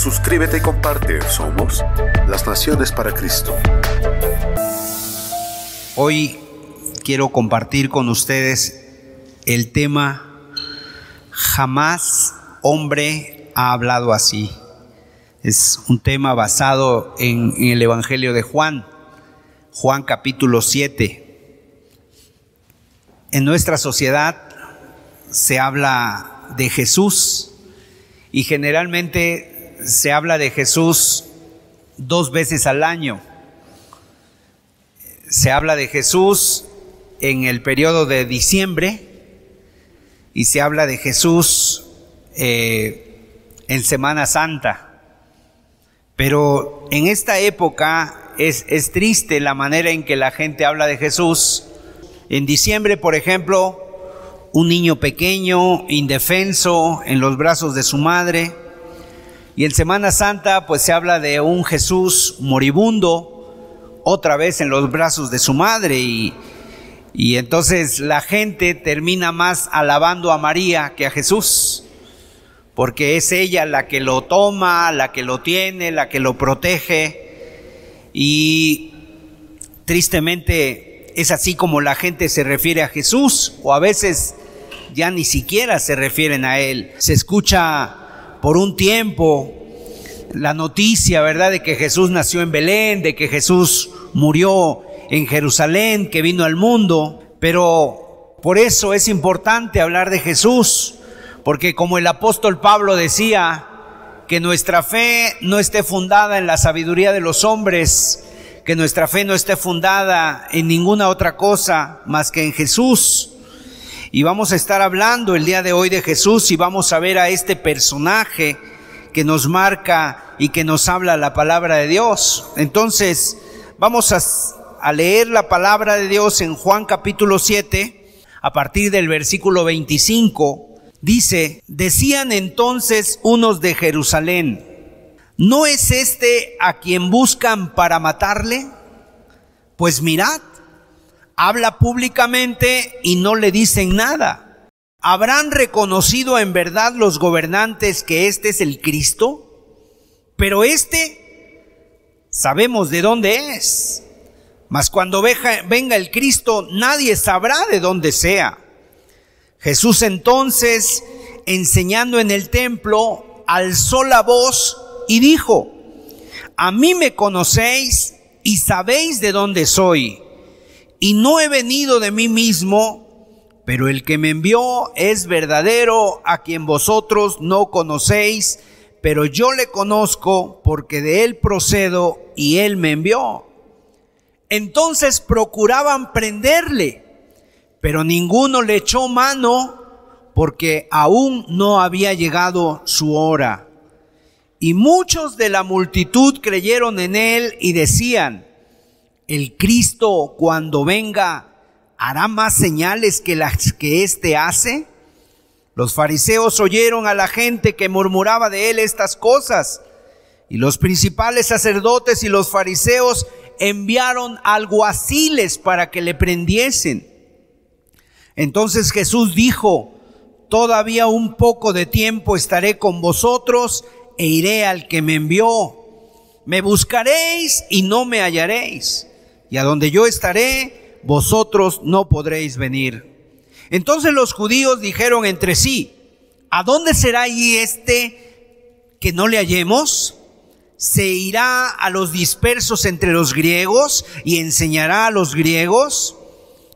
Suscríbete y comparte. Somos las Naciones para Cristo. Hoy quiero compartir con ustedes el tema Jamás hombre ha hablado así. Es un tema basado en, en el Evangelio de Juan, Juan capítulo 7. En nuestra sociedad se habla de Jesús y generalmente se habla de Jesús dos veces al año. Se habla de Jesús en el periodo de diciembre y se habla de Jesús eh, en Semana Santa. Pero en esta época es, es triste la manera en que la gente habla de Jesús. En diciembre, por ejemplo, un niño pequeño, indefenso, en los brazos de su madre, y en Semana Santa pues se habla de un Jesús moribundo, otra vez en los brazos de su madre y, y entonces la gente termina más alabando a María que a Jesús, porque es ella la que lo toma, la que lo tiene, la que lo protege y tristemente es así como la gente se refiere a Jesús o a veces ya ni siquiera se refieren a él. Se escucha por un tiempo la noticia, ¿verdad?, de que Jesús nació en Belén, de que Jesús murió en Jerusalén, que vino al mundo, pero por eso es importante hablar de Jesús, porque como el apóstol Pablo decía, que nuestra fe no esté fundada en la sabiduría de los hombres, que nuestra fe no esté fundada en ninguna otra cosa más que en Jesús. Y vamos a estar hablando el día de hoy de Jesús y vamos a ver a este personaje que nos marca y que nos habla la palabra de Dios. Entonces, vamos a, leer la palabra de Dios en Juan capítulo 7, a partir del versículo 25. Dice, decían entonces unos de Jerusalén, ¿no es este a quien buscan para matarle? Pues mirad, habla públicamente y no le dicen nada. ¿Habrán reconocido en verdad los gobernantes que este es el Cristo? Pero este sabemos de dónde es. Mas cuando venga el Cristo, nadie sabrá de dónde sea. Jesús entonces, enseñando en el templo, alzó la voz y dijo, a mí me conocéis y sabéis de dónde soy y no he venido de mí mismo, pero el que me envió es verdadero, a quien vosotros no conocéis, pero yo le conozco porque de él procedo y él me envió. Entonces procuraban prenderle, pero ninguno le echó mano porque aún no había llegado su hora. Y muchos de la multitud creyeron en él y decían, el Cristo cuando venga hará más señales que las que éste hace? Los fariseos oyeron a la gente que murmuraba de él estas cosas y los principales sacerdotes y los fariseos enviaron alguaciles para que le prendiesen. Entonces Jesús dijo, todavía un poco de tiempo estaré con vosotros e iré al que me envió. Me buscaréis y no me hallaréis y a donde yo estaré, vosotros no podréis venir. Entonces los judíos dijeron entre sí, ¿a dónde será y este que no le hallemos? ¿Se irá a los dispersos entre los griegos y enseñará a los griegos?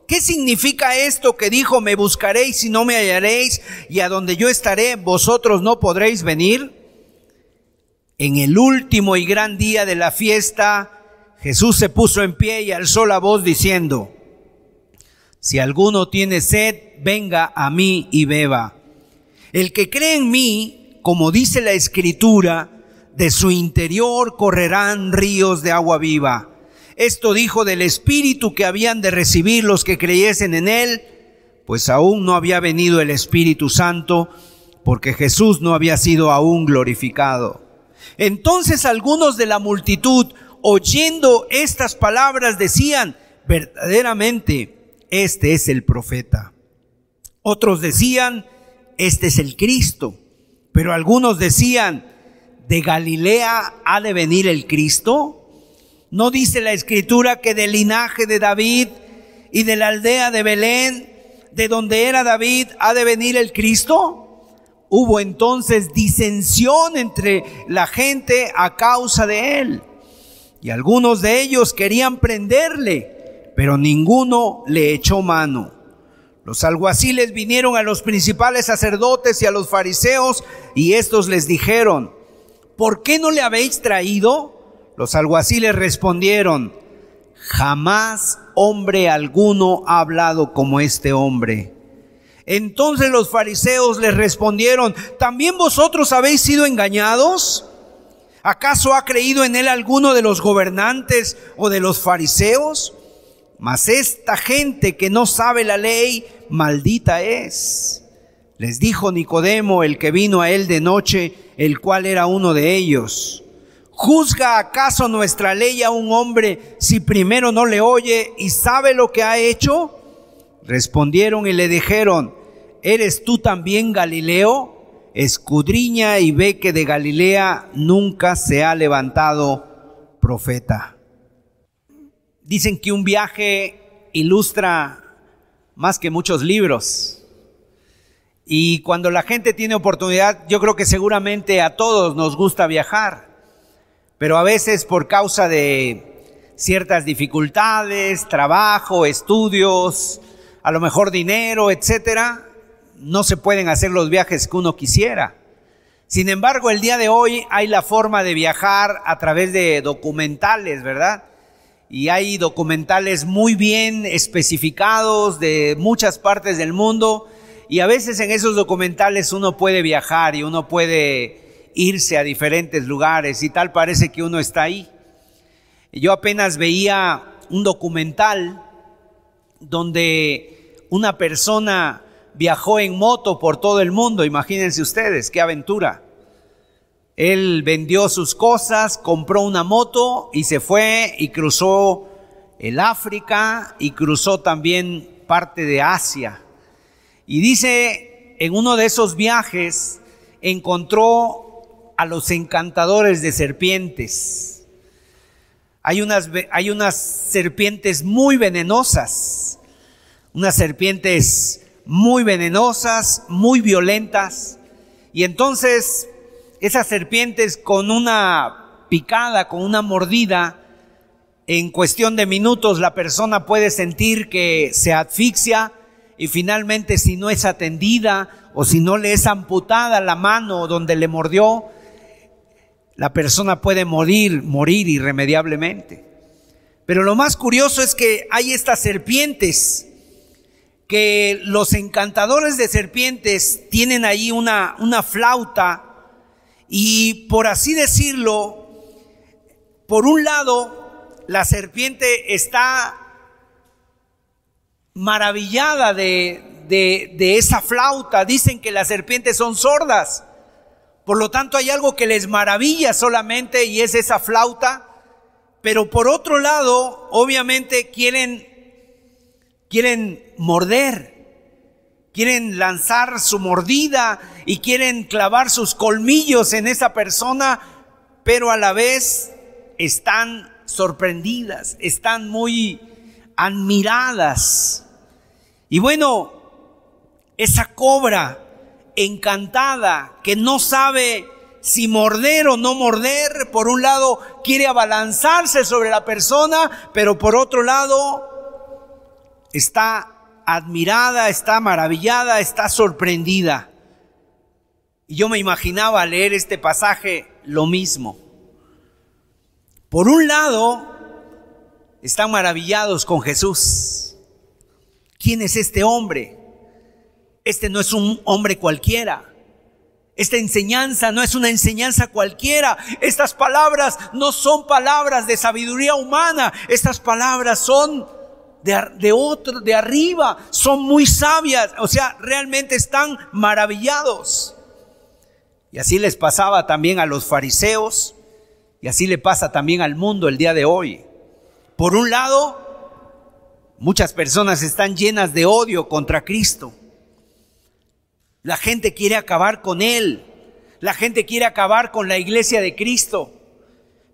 ¿Qué significa esto que dijo, me buscaréis y no me hallaréis, y a donde yo estaré, vosotros no podréis venir? En el último y gran día de la fiesta, Jesús se puso en pie y alzó la voz diciendo, si alguno tiene sed, venga a mí y beba. El que cree en mí, como dice la escritura, de su interior correrán ríos de agua viva. Esto dijo del Espíritu que habían de recibir los que creyesen en Él, pues aún no había venido el Espíritu Santo, porque Jesús no había sido aún glorificado. Entonces algunos de la multitud, oyendo estas palabras, decían, verdaderamente, este es el profeta. Otros decían, este es el Cristo. Pero algunos decían, ¿de Galilea ha de venir el Cristo? ¿No dice la escritura que del linaje de David y de la aldea de Belén, de donde era David, ha de venir el Cristo? Hubo entonces disensión entre la gente a causa de él. Y algunos de ellos querían prenderle, pero ninguno le echó mano. Los alguaciles vinieron a los principales sacerdotes y a los fariseos y estos les dijeron, ¿por qué no le habéis traído? Los alguaciles respondieron, jamás hombre alguno ha hablado como este hombre. Entonces los fariseos les respondieron, ¿también vosotros habéis sido engañados? ¿Acaso ha creído en él alguno de los gobernantes o de los fariseos? Mas esta gente que no sabe la ley, maldita es. Les dijo Nicodemo, el que vino a él de noche, el cual era uno de ellos. ¿Juzga acaso nuestra ley a un hombre si primero no le oye y sabe lo que ha hecho? Respondieron y le dijeron, ¿eres tú también Galileo? Escudriña y ve que de Galilea nunca se ha levantado profeta. Dicen que un viaje ilustra más que muchos libros. Y cuando la gente tiene oportunidad, yo creo que seguramente a todos nos gusta viajar, pero a veces por causa de ciertas dificultades, trabajo, estudios, a lo mejor dinero, etcétera, no se pueden hacer los viajes que uno quisiera. Sin embargo, el día de hoy hay la forma de viajar a través de documentales, ¿verdad? Y hay documentales muy bien especificados de muchas partes del mundo. Y a veces en esos documentales uno puede viajar y uno puede irse a diferentes lugares y tal parece que uno está ahí. Yo apenas veía un documental donde una persona viajó en moto por todo el mundo, imagínense ustedes, qué aventura. Él vendió sus cosas, compró una moto y se fue y cruzó el África y cruzó también parte de Asia. Y dice, en uno de esos viajes encontró a los encantadores de serpientes hay unas, hay unas serpientes muy venenosas, unas serpientes muy venenosas, muy violentas. Y entonces esas serpientes con una picada, con una mordida, en cuestión de minutos la persona puede sentir que se asfixia y finalmente si no es atendida o si no le es amputada la mano donde le mordió, la persona puede morir, morir irremediablemente. Pero lo más curioso es que hay estas serpientes, que los encantadores de serpientes tienen ahí una, una flauta y por así decirlo, por un lado, la serpiente está maravillada de, de, de esa flauta. Dicen que las serpientes son sordas. Por lo tanto, hay algo que les maravilla solamente y es esa flauta. Pero por otro lado, obviamente quieren, quieren morder, quieren lanzar su mordida y quieren clavar sus colmillos en esa persona, pero a la vez están sorprendidas, están muy admiradas. Y bueno, esa cobra encantada, que no sabe si morder o no morder. Por un lado quiere abalanzarse sobre la persona, pero por otro lado está admirada, está maravillada, está sorprendida. Y yo me imaginaba leer este pasaje lo mismo. Por un lado, están maravillados con Jesús. ¿Quién es este hombre? Este no es un hombre cualquiera. Esta enseñanza no es una enseñanza cualquiera. Estas palabras no son palabras de sabiduría humana. Estas palabras son de, de otro, de arriba. Son muy sabias. O sea, realmente están maravillados. Y así les pasaba también a los fariseos. Y así le pasa también al mundo el día de hoy. Por un lado, muchas personas están llenas de odio contra Cristo. La gente quiere acabar con Él. La gente quiere acabar con la iglesia de Cristo.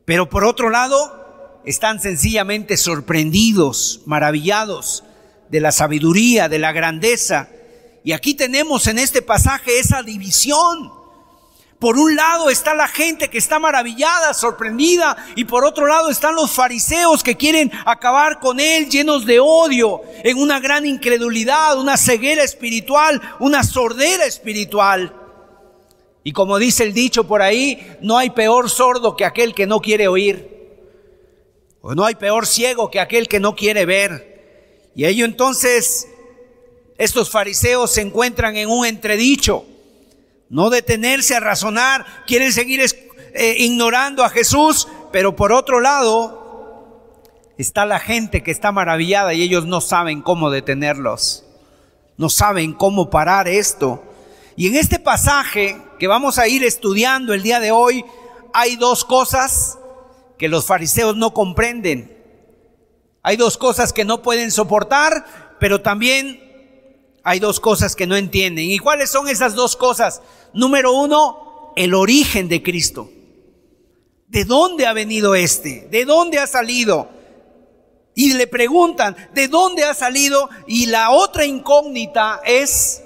Pero por otro lado, están sencillamente sorprendidos, maravillados de la sabiduría, de la grandeza. Y aquí tenemos en este pasaje esa división. Por un lado está la gente que está maravillada, sorprendida, y por otro lado están los fariseos que quieren acabar con él llenos de odio, en una gran incredulidad, una ceguera espiritual, una sordera espiritual. Y como dice el dicho por ahí, no hay peor sordo que aquel que no quiere oír. O no hay peor ciego que aquel que no quiere ver. Y ello entonces, estos fariseos se encuentran en un entredicho no detenerse a razonar, quieren seguir eh, ignorando a Jesús, pero por otro lado está la gente que está maravillada y ellos no saben cómo detenerlos, no saben cómo parar esto. Y en este pasaje que vamos a ir estudiando el día de hoy, hay dos cosas que los fariseos no comprenden. Hay dos cosas que no pueden soportar, pero también hay dos cosas que no entienden. ¿Y cuáles son esas dos cosas? Número uno, el origen de Cristo. ¿De dónde ha venido este? ¿De dónde ha salido? Y le preguntan, ¿de dónde ha salido? Y la otra incógnita es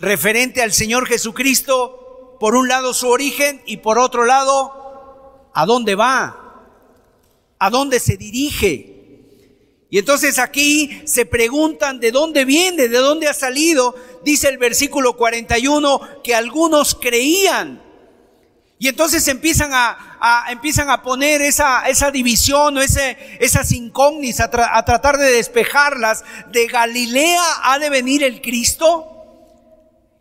referente al Señor Jesucristo, por un lado su origen y por otro lado, ¿a dónde va? ¿A dónde se dirige? Y entonces aquí se preguntan de dónde viene, de dónde ha salido. Dice el versículo 41 que algunos creían. Y entonces empiezan a, empiezan a poner esa, esa división o ese, esas incógnitas, a, a tratar de despejarlas. ¿De Galilea ha de venir el Cristo?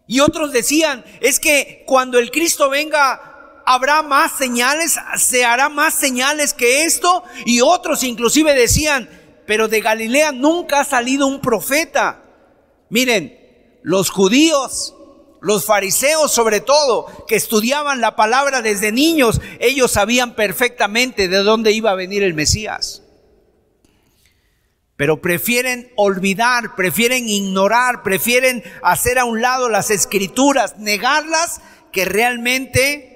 Y otros decían, es que cuando el Cristo venga, habrá más señales, se hará más señales que esto. Y otros inclusive decían, pero de Galilea nunca ha salido un profeta. Miren, los judíos, los fariseos sobre todo, que estudiaban la palabra desde niños, ellos sabían perfectamente de dónde iba a venir el Mesías. Pero prefieren olvidar, prefieren ignorar, prefieren hacer a un lado las escrituras, negarlas, que realmente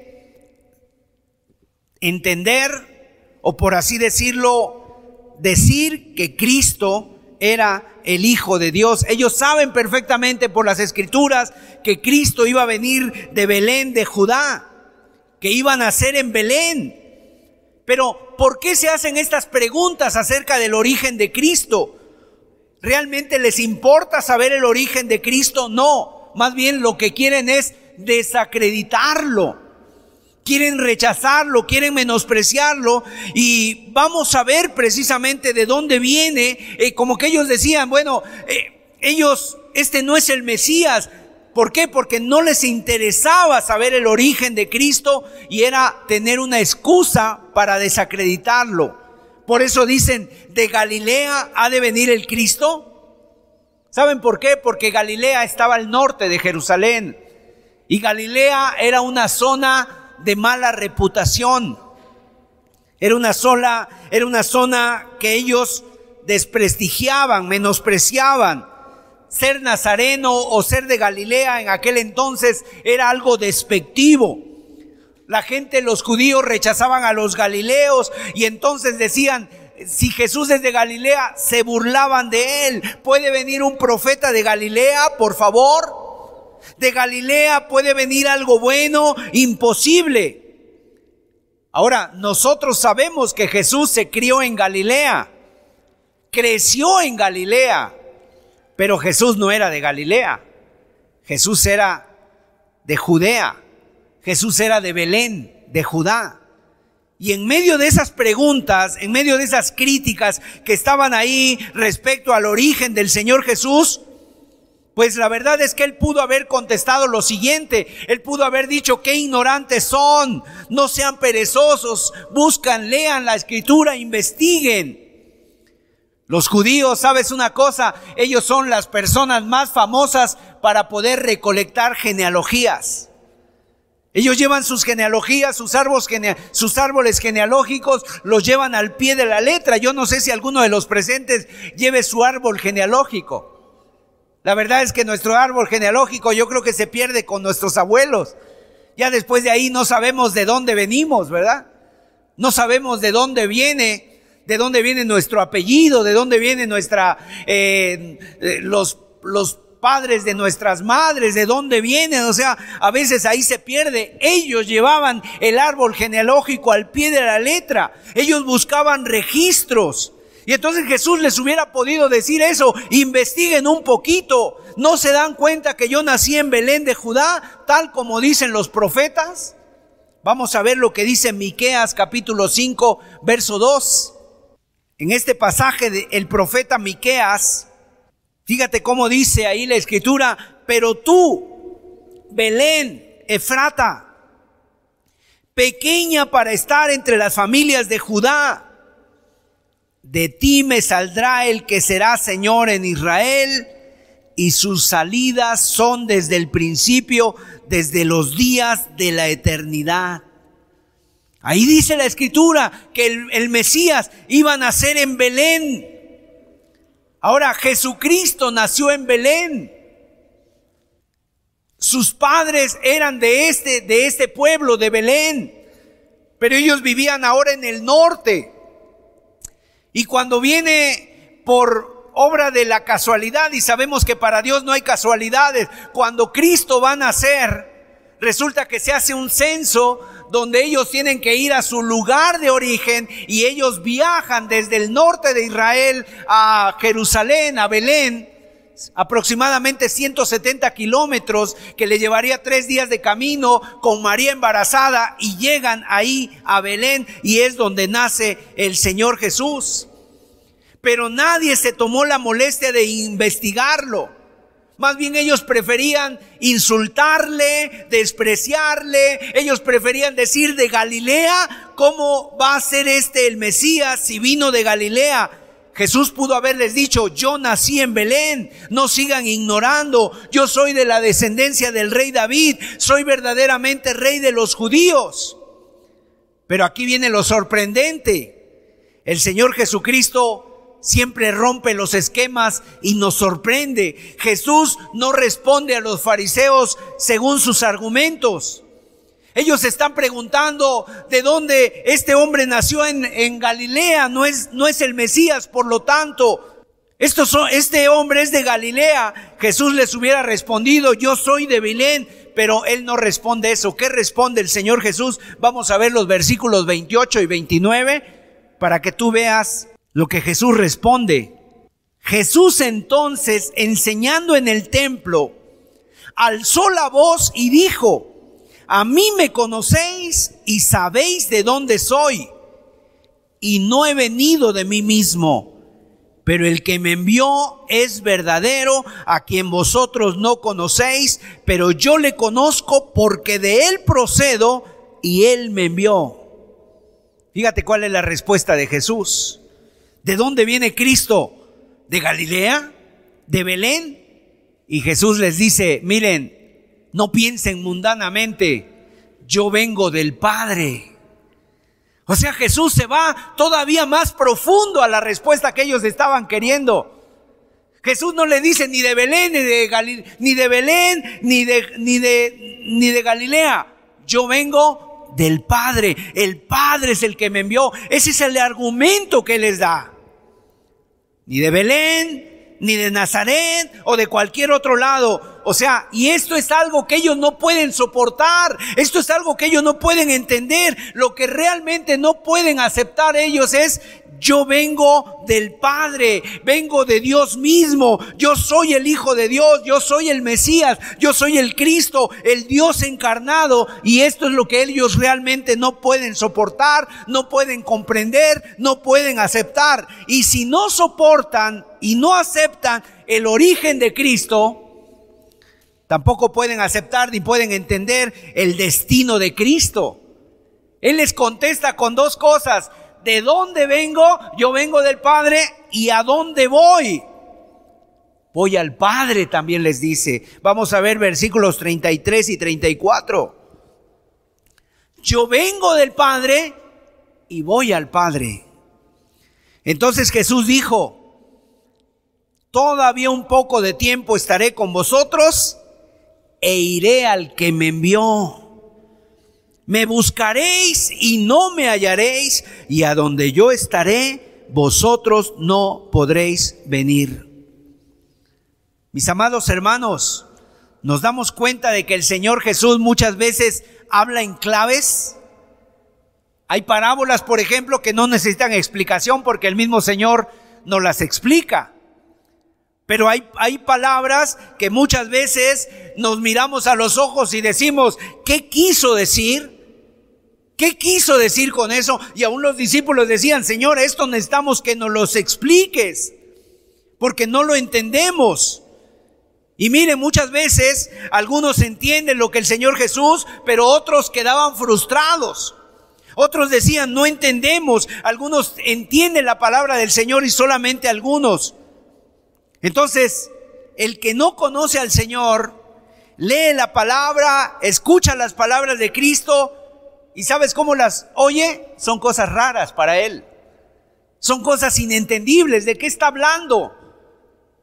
entender, o por así decirlo, decir que Cristo era el Hijo de Dios. Ellos saben perfectamente por las escrituras que Cristo iba a venir de Belén, de Judá, que iba a nacer en Belén. Pero, ¿por qué se hacen estas preguntas acerca del origen de Cristo? ¿Realmente les importa saber el origen de Cristo? No, más bien lo que quieren es desacreditarlo quieren rechazarlo, quieren menospreciarlo y vamos a ver precisamente de dónde viene, eh, como que ellos decían, bueno, eh, ellos, este no es el Mesías. ¿Por qué? Porque no les interesaba saber el origen de Cristo y era tener una excusa para desacreditarlo. Por eso dicen, de Galilea ha de venir el Cristo. ¿Saben por qué? Porque Galilea estaba al norte de Jerusalén y Galilea era una zona de mala reputación. Era una sola, era una zona que ellos desprestigiaban, menospreciaban. Ser nazareno o ser de Galilea en aquel entonces era algo despectivo. La gente, los judíos rechazaban a los galileos y entonces decían, si Jesús es de Galilea, se burlaban de él. ¿Puede venir un profeta de Galilea, por favor? De Galilea puede venir algo bueno, imposible. Ahora, nosotros sabemos que Jesús se crió en Galilea, creció en Galilea, pero Jesús no era de Galilea, Jesús era de Judea, Jesús era de Belén, de Judá. Y en medio de esas preguntas, en medio de esas críticas que estaban ahí respecto al origen del Señor Jesús, Pues la verdad es que él pudo haber contestado lo siguiente, él pudo haber dicho, qué ignorantes son, no sean perezosos, buscan, lean la escritura, investiguen. Los judíos, ¿sabes una cosa? Ellos son las personas más famosas para poder recolectar genealogías. Ellos llevan sus genealogías, sus árboles, sus árboles genealógicos, los llevan al pie de la letra. Yo no sé si alguno de los presentes lleve su árbol genealógico. La verdad es que nuestro árbol genealógico yo creo que se pierde con nuestros abuelos. Ya después de ahí no sabemos de dónde venimos, ¿verdad? No sabemos de dónde viene, de dónde viene nuestro apellido, de dónde viene nuestra, eh, eh, los, los padres de nuestras madres, de dónde vienen, o sea, a veces ahí se pierde. Ellos llevaban el árbol genealógico al pie de la letra, ellos buscaban registros. Y entonces Jesús les hubiera podido decir eso, investiguen un poquito, ¿no se dan cuenta que yo nací en Belén de Judá, tal como dicen los profetas? Vamos a ver lo que dice Miqueas capítulo 5, verso 2. En este pasaje del profeta Miqueas, fíjate cómo dice ahí la escritura, pero tú, Belén, Efrata, pequeña para estar entre las familias de Judá, de ti me saldrá el que será Señor en Israel, y sus salidas son desde el principio, desde los días de la eternidad. Ahí dice la escritura que el, Mesías iba a nacer en Belén. Ahora Jesucristo nació en Belén. Sus padres eran de este, de este pueblo, de Belén, pero ellos vivían ahora en el norte. Y cuando viene por obra de la casualidad, y sabemos que para Dios no hay casualidades, cuando Cristo va a nacer, resulta que se hace un censo donde ellos tienen que ir a su lugar de origen y ellos viajan desde el norte de Israel a Jerusalén, a Belén, aproximadamente 170 kilómetros que le llevaría tres días de camino con María embarazada y llegan ahí a Belén y es donde nace el Señor Jesús. Pero nadie se tomó la molestia de investigarlo. Más bien ellos preferían insultarle, despreciarle. Ellos preferían decir de Galilea, ¿cómo va a ser este el Mesías si vino de Galilea? Jesús pudo haberles dicho, yo nací en Belén, no sigan ignorando, yo soy de la descendencia del rey David, soy verdaderamente rey de los judíos. Pero aquí viene lo sorprendente. El Señor Jesucristo siempre rompe los esquemas y nos sorprende. Jesús no responde a los fariseos según sus argumentos. Ellos están preguntando de dónde este hombre nació en, en Galilea, no es, no es el Mesías, por lo tanto, estos son, este hombre es de Galilea. Jesús les hubiera respondido, yo soy de Belén, pero él no responde eso. ¿Qué responde el Señor Jesús? Vamos a ver los versículos 28 y 29 para que tú veas lo que Jesús responde. Jesús entonces, enseñando en el templo, alzó la voz y dijo, a mí me conocéis y sabéis de dónde soy. Y no he venido de mí mismo, pero el que me envió es verdadero, a quien vosotros no conocéis, pero yo le conozco porque de él procedo y él me envió. Fíjate cuál es la respuesta de Jesús. ¿De dónde viene Cristo? ¿De Galilea? ¿De Belén? Y Jesús les dice, miren, no piensen mundanamente, yo vengo del Padre. O sea, Jesús se va todavía más profundo a la respuesta que ellos estaban queriendo. Jesús no le dice ni de Belén, ni de, ni de Belén, ni de, ni de, ni de Galilea. Yo vengo del Padre. El Padre es el que me envió. Ese es el argumento que les da. Ni de Belén, ni de Nazaret o de cualquier otro lado. O sea, y esto es algo que ellos no pueden soportar, esto es algo que ellos no pueden entender, lo que realmente no pueden aceptar ellos es, yo vengo del Padre, vengo de Dios mismo, yo soy el Hijo de Dios, yo soy el Mesías, yo soy el Cristo, el Dios encarnado, y esto es lo que ellos realmente no pueden soportar, no pueden comprender, no pueden aceptar. Y si no soportan y no aceptan el origen de Cristo, Tampoco pueden aceptar ni pueden entender el destino de Cristo. Él les contesta con dos cosas. ¿De dónde vengo? Yo vengo del Padre. ¿Y a dónde voy? Voy al Padre, también les dice. Vamos a ver versículos 33 y 34. Yo vengo del Padre y voy al Padre. Entonces Jesús dijo, todavía un poco de tiempo estaré con vosotros e iré al que me envió. Me buscaréis y no me hallaréis, y a donde yo estaré, vosotros no podréis venir. Mis amados hermanos, nos damos cuenta de que el Señor Jesús muchas veces habla en claves. Hay parábolas, por ejemplo, que no necesitan explicación porque el mismo Señor nos las explica. Pero hay, hay palabras que muchas veces nos miramos a los ojos y decimos, ¿qué quiso decir? ¿Qué quiso decir con eso? Y aún los discípulos decían, Señor, esto necesitamos que nos los expliques, porque no lo entendemos. Y mire, muchas veces algunos entienden lo que el Señor Jesús, pero otros quedaban frustrados. Otros decían, no entendemos. Algunos entienden la palabra del Señor y solamente algunos. Entonces, el que no conoce al Señor, lee la palabra, escucha las palabras de Cristo, ¿Y sabes cómo las oye? Son cosas raras para él. Son cosas inentendibles. ¿De qué está hablando?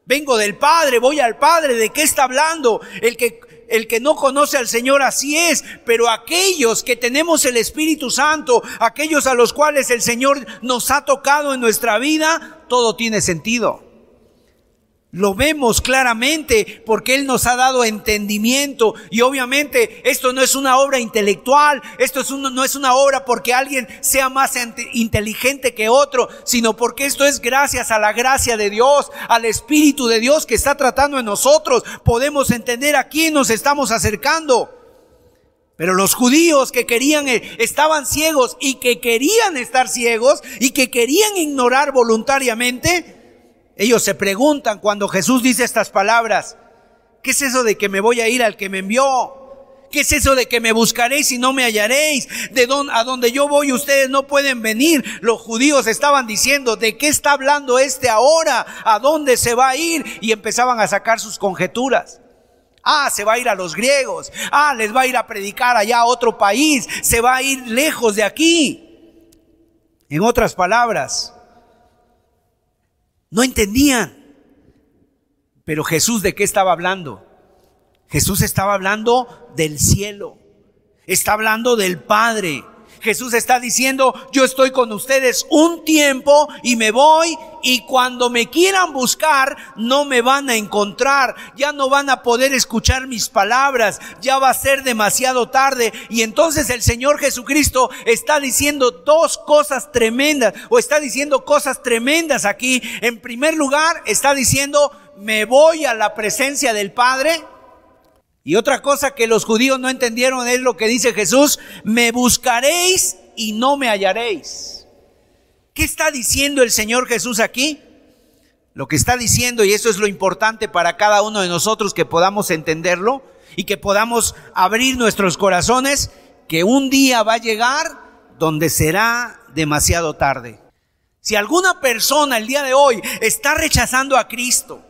Vengo del Padre, voy al Padre. ¿De qué está hablando? El que, el que no conoce al Señor así es. Pero aquellos que tenemos el Espíritu Santo, aquellos a los cuales el Señor nos ha tocado en nuestra vida, todo tiene sentido. Lo vemos claramente porque Él nos ha dado entendimiento y obviamente esto no es una obra intelectual, esto es no es una obra porque alguien sea más inteligente que otro, sino porque esto es gracias a la gracia de Dios, al Espíritu de Dios que está tratando en nosotros. Podemos entender a quién nos estamos acercando. Pero los judíos que querían, eh, estaban ciegos y que querían estar ciegos y que querían ignorar voluntariamente, ellos se preguntan cuando Jesús dice estas palabras, ¿qué es eso de que me voy a ir al que me envió? ¿Qué es eso de que me buscaréis y no me hallaréis? De dónde, a donde yo voy ustedes no pueden venir. Los judíos estaban diciendo, ¿de qué está hablando este ahora? ¿A dónde se va a ir? Y empezaban a sacar sus conjeturas. Ah, se va a ir a los griegos. Ah, les va a ir a predicar allá a otro país. Se va a ir lejos de aquí. En otras palabras, no entendían. Pero Jesús de qué estaba hablando? Jesús estaba hablando del cielo. Está hablando del Padre. Jesús está diciendo, yo estoy con ustedes un tiempo y me voy y cuando me quieran buscar no me van a encontrar, ya no van a poder escuchar mis palabras, ya va a ser demasiado tarde. Y entonces el Señor Jesucristo está diciendo dos cosas tremendas o está diciendo cosas tremendas aquí. En primer lugar, está diciendo, me voy a la presencia del Padre y otra cosa que los judíos no entendieron es lo que dice Jesús, me buscaréis y no me hallaréis. ¿Qué está diciendo el Señor Jesús aquí? Lo que está diciendo, y eso es lo importante para cada uno de nosotros que podamos entenderlo y que podamos abrir nuestros corazones, que un día va a llegar donde será demasiado tarde. Si alguna persona el día de hoy está rechazando a Cristo,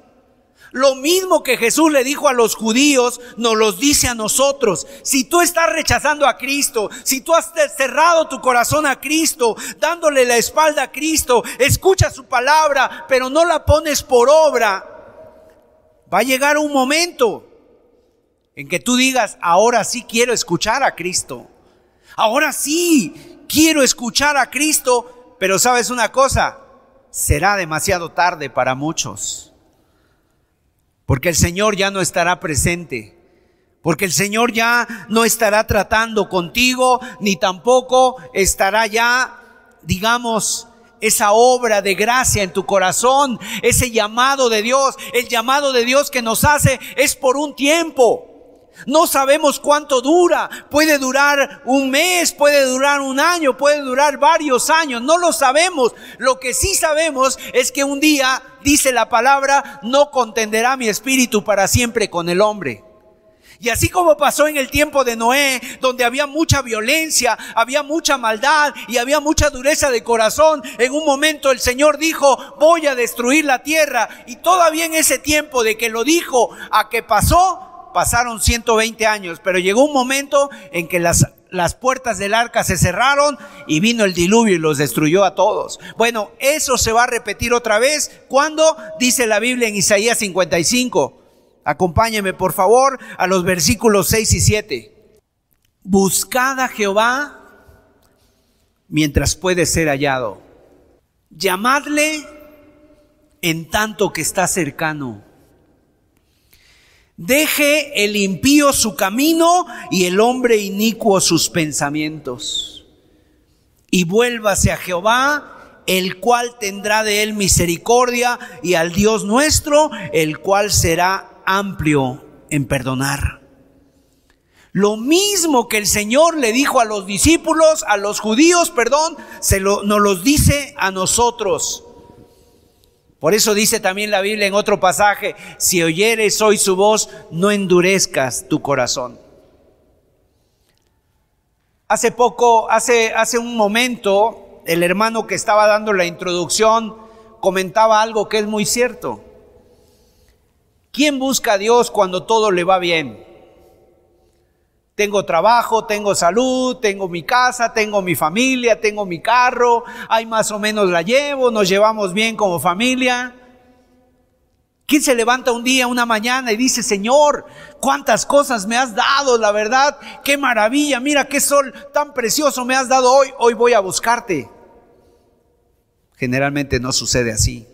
lo mismo que Jesús le dijo a los judíos, nos los dice a nosotros. Si tú estás rechazando a Cristo, si tú has cerrado tu corazón a Cristo, dándole la espalda a Cristo, escucha su palabra, pero no la pones por obra, va a llegar un momento en que tú digas, ahora sí quiero escuchar a Cristo. Ahora sí quiero escuchar a Cristo, pero sabes una cosa, será demasiado tarde para muchos. Porque el Señor ya no estará presente. Porque el Señor ya no estará tratando contigo, ni tampoco estará ya, digamos, esa obra de gracia en tu corazón, ese llamado de Dios. El llamado de Dios que nos hace es por un tiempo. No sabemos cuánto dura. Puede durar un mes, puede durar un año, puede durar varios años. No lo sabemos. Lo que sí sabemos es que un día, dice la palabra, no contenderá mi espíritu para siempre con el hombre. Y así como pasó en el tiempo de Noé, donde había mucha violencia, había mucha maldad y había mucha dureza de corazón, en un momento el Señor dijo, voy a destruir la tierra. Y todavía en ese tiempo de que lo dijo a que pasó, pasaron 120 años, pero llegó un momento en que las las puertas del arca se cerraron y vino el diluvio y los destruyó a todos. Bueno, eso se va a repetir otra vez cuando dice la Biblia en Isaías 55. Acompáñeme por favor a los versículos 6 y 7. Buscad a Jehová mientras puede ser hallado. Llamadle en tanto que está cercano. Deje el impío su camino y el hombre inicuo sus pensamientos. Y vuélvase a Jehová, el cual tendrá de él misericordia, y al Dios nuestro, el cual será amplio en perdonar. Lo mismo que el Señor le dijo a los discípulos, a los judíos, perdón, se lo, nos los dice a nosotros. Por eso dice también la Biblia en otro pasaje, si oyeres hoy su voz, no endurezcas tu corazón. Hace poco, hace, hace un momento, el hermano que estaba dando la introducción comentaba algo que es muy cierto. ¿Quién busca a Dios cuando todo le va bien? Tengo trabajo, tengo salud, tengo mi casa, tengo mi familia, tengo mi carro, hay más o menos la llevo, nos llevamos bien como familia. ¿Quién se levanta un día, una mañana y dice, Señor, cuántas cosas me has dado, la verdad, qué maravilla, mira qué sol tan precioso me has dado hoy, hoy voy a buscarte? Generalmente no sucede así.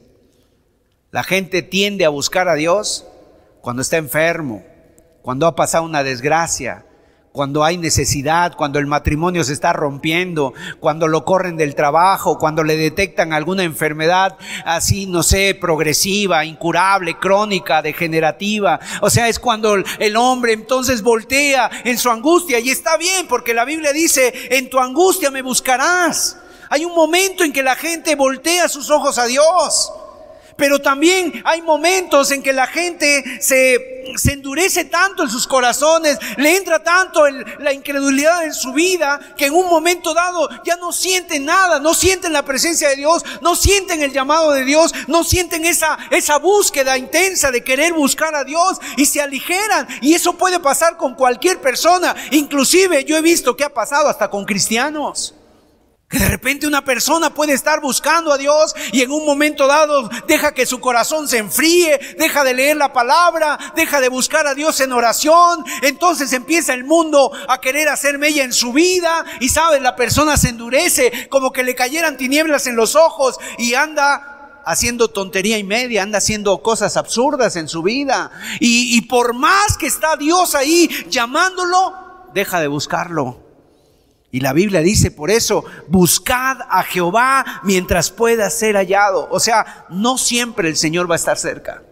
La gente tiende a buscar a Dios cuando está enfermo, cuando ha pasado una desgracia, cuando hay necesidad, cuando el matrimonio se está rompiendo, cuando lo corren del trabajo, cuando le detectan alguna enfermedad así, no sé, progresiva, incurable, crónica, degenerativa. O sea, es cuando el hombre entonces voltea en su angustia y está bien porque la Biblia dice, en tu angustia me buscarás. Hay un momento en que la gente voltea sus ojos a Dios. Pero también hay momentos en que la gente se, se endurece tanto en sus corazones, le entra tanto la incredulidad en su vida, que en un momento dado ya no sienten nada, no sienten la presencia de Dios, no sienten el llamado de Dios, no sienten esa, esa búsqueda intensa de querer buscar a Dios y se aligeran. Y eso puede pasar con cualquier persona. Inclusive yo he visto que ha pasado hasta con cristianos. Que de repente una persona puede estar buscando a Dios y en un momento dado deja que su corazón se enfríe, deja de leer la palabra, deja de buscar a Dios en oración. Entonces empieza el mundo a querer hacer mella en su vida y sabes, la persona se endurece como que le cayeran tinieblas en los ojos y anda haciendo tontería y media, anda haciendo cosas absurdas en su vida. Y, y por más que está Dios ahí llamándolo, deja de buscarlo. Y la Biblia dice por eso, buscad a Jehová mientras pueda ser hallado. O sea, no siempre el Señor va a estar cerca.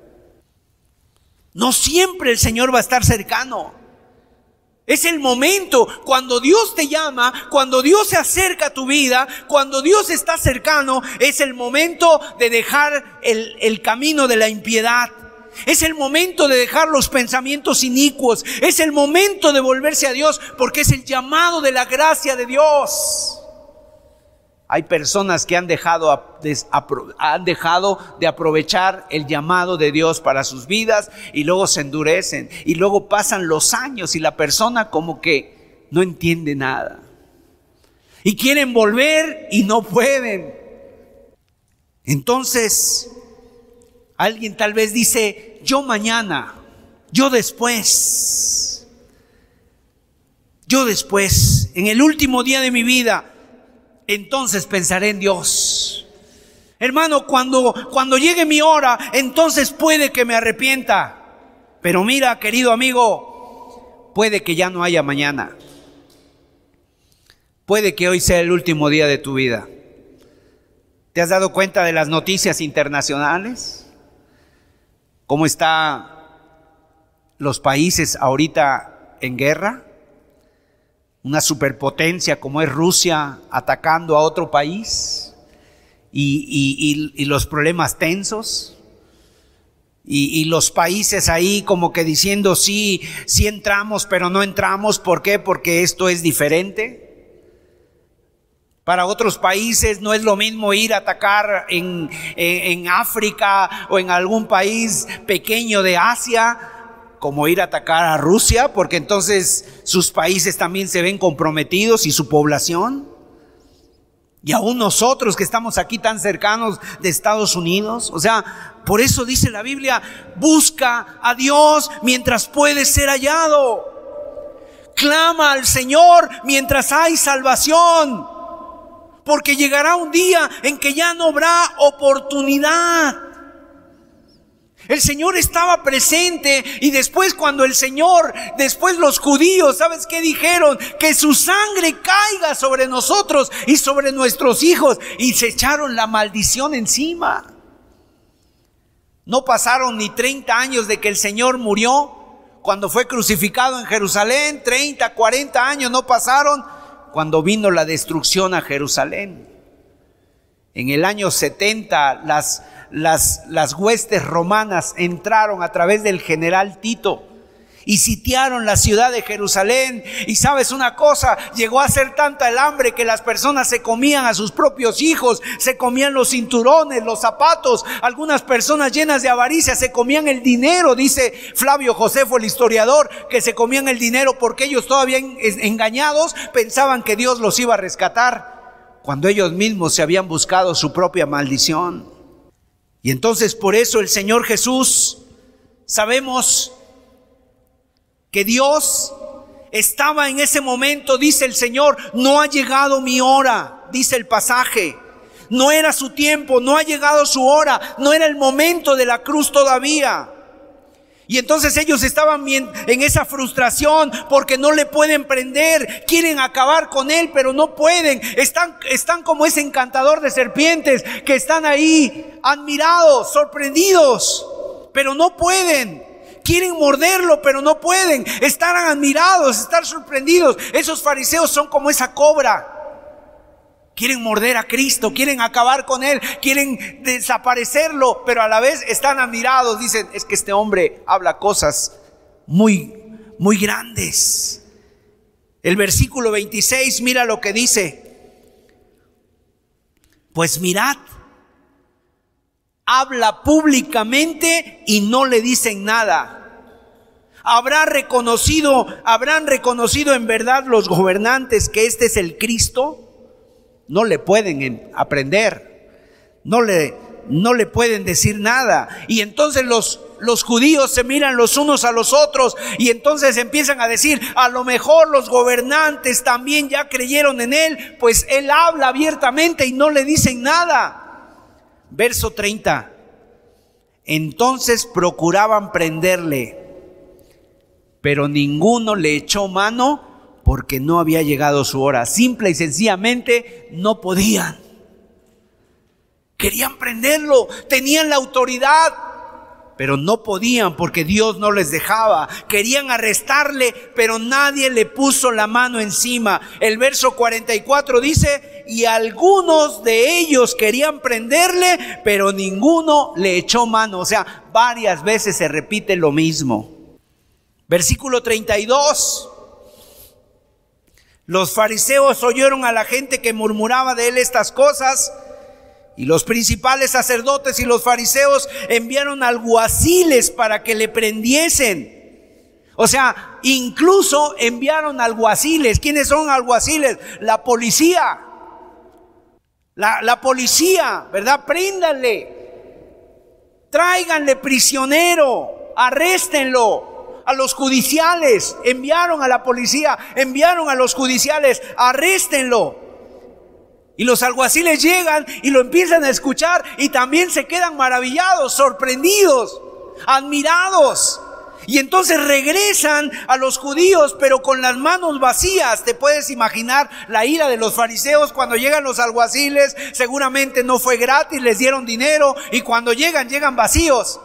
No siempre el Señor va a estar cercano. Es el momento cuando Dios te llama, cuando Dios se acerca a tu vida, cuando Dios está cercano, es el momento de dejar el, el camino de la impiedad es el momento de dejar los pensamientos inicuos. Es el momento de volverse a Dios porque es el llamado de la gracia de Dios. Hay personas que han dejado, han dejado de aprovechar el llamado de Dios para sus vidas y luego se endurecen y luego pasan los años y la persona como que no entiende nada. Y quieren volver y no pueden. Entonces, alguien tal vez dice, yo mañana, yo después, yo después, en el último día de mi vida, entonces pensaré en Dios. Hermano, cuando, cuando llegue mi hora, entonces puede que me arrepienta. Pero mira, querido amigo, puede que ya no haya mañana. Puede que hoy sea el último día de tu vida. ¿Te has dado cuenta de las noticias internacionales? Cómo están los países ahorita en guerra, una superpotencia como es Rusia atacando a otro país y, los problemas tensos. y, los países ahí como que diciendo sí, sí entramos, pero no entramos. ¿Por qué? Porque esto es diferente. Para otros países no es lo mismo ir a atacar en, en, África o en algún país pequeño de Asia como ir a atacar a Rusia, porque entonces sus países también se ven comprometidos y su población. Y aún nosotros que estamos aquí tan cercanos de Estados Unidos, o sea, por eso dice la Biblia, busca a Dios mientras puede ser hallado. Clama al Señor mientras hay salvación. Porque llegará un día en que ya no habrá oportunidad. El Señor estaba presente y después cuando el Señor, después los judíos, ¿sabes qué dijeron? Que su sangre caiga sobre nosotros y sobre nuestros hijos y se echaron la maldición encima. No pasaron ni 30 años de que el Señor murió cuando fue crucificado en Jerusalén. 30, 40 años no pasaron cuando vino la destrucción a Jerusalén. En el año 70 las, las, las huestes romanas entraron a través del general Tito y sitiaron la ciudad de Jerusalén. Y sabes una cosa, llegó a ser tanta el hambre que las personas se comían a sus propios hijos, se comían los cinturones, los zapatos. Algunas personas llenas de avaricia se comían el dinero, dice Flavio Josefo, el historiador, que se comían el dinero porque ellos todavía engañados pensaban que Dios los iba a rescatar cuando ellos mismos se habían buscado su propia maldición. Y entonces por eso el Señor Jesús, sabemos que Dios estaba en ese momento, dice el Señor, no ha llegado mi hora, dice el pasaje. No era su tiempo, no ha llegado su hora, no era el momento de la cruz todavía. Y entonces ellos estaban en esa frustración porque no le pueden prender, quieren acabar con él, pero no pueden. Están, están como ese encantador de serpientes que están ahí admirados, sorprendidos, pero no pueden. Quieren morderlo, pero no pueden. Estar admirados, estar sorprendidos. Esos fariseos son como esa cobra. Quieren morder a Cristo, quieren acabar con Él, quieren desaparecerlo, pero a la vez están admirados. Dicen, es que este hombre habla cosas muy, muy grandes. El versículo 26, mira lo que dice. Pues mirad, habla públicamente y no le dicen nada habrá reconocido, habrán reconocido en verdad los gobernantes que este es el Cristo, no le pueden aprender, no le, no le pueden decir nada. Y entonces los, los judíos se miran los unos a los otros y entonces empiezan a decir, a lo mejor los gobernantes también ya creyeron en él, pues él habla abiertamente y no le dicen nada. Verso 30. Entonces procuraban prenderle pero ninguno le echó mano porque no había llegado su hora. Simple y sencillamente no podían. Querían prenderlo, tenían la autoridad, pero no podían porque Dios no les dejaba. Querían arrestarle, pero nadie le puso la mano encima. El verso 44 dice, y algunos de ellos querían prenderle, pero ninguno le echó mano. O sea, varias veces se repite lo mismo. Versículo 32. Los fariseos oyeron a la gente que murmuraba de él estas cosas y los principales sacerdotes y los fariseos enviaron alguaciles para que le prendiesen. O sea, incluso enviaron alguaciles. ¿Quiénes son alguaciles? La policía. La, policía, ¿verdad? Préndanle. Tráiganle prisionero. Arréstenlo a los judiciales, enviaron a la policía, enviaron a los judiciales, arréstenlo. Y los alguaciles llegan y lo empiezan a escuchar y también se quedan maravillados, sorprendidos, admirados. Y entonces regresan a los judíos, pero con las manos vacías. Te puedes imaginar la ira de los fariseos cuando llegan los alguaciles. Seguramente no fue gratis, les dieron dinero y cuando llegan, llegan vacíos.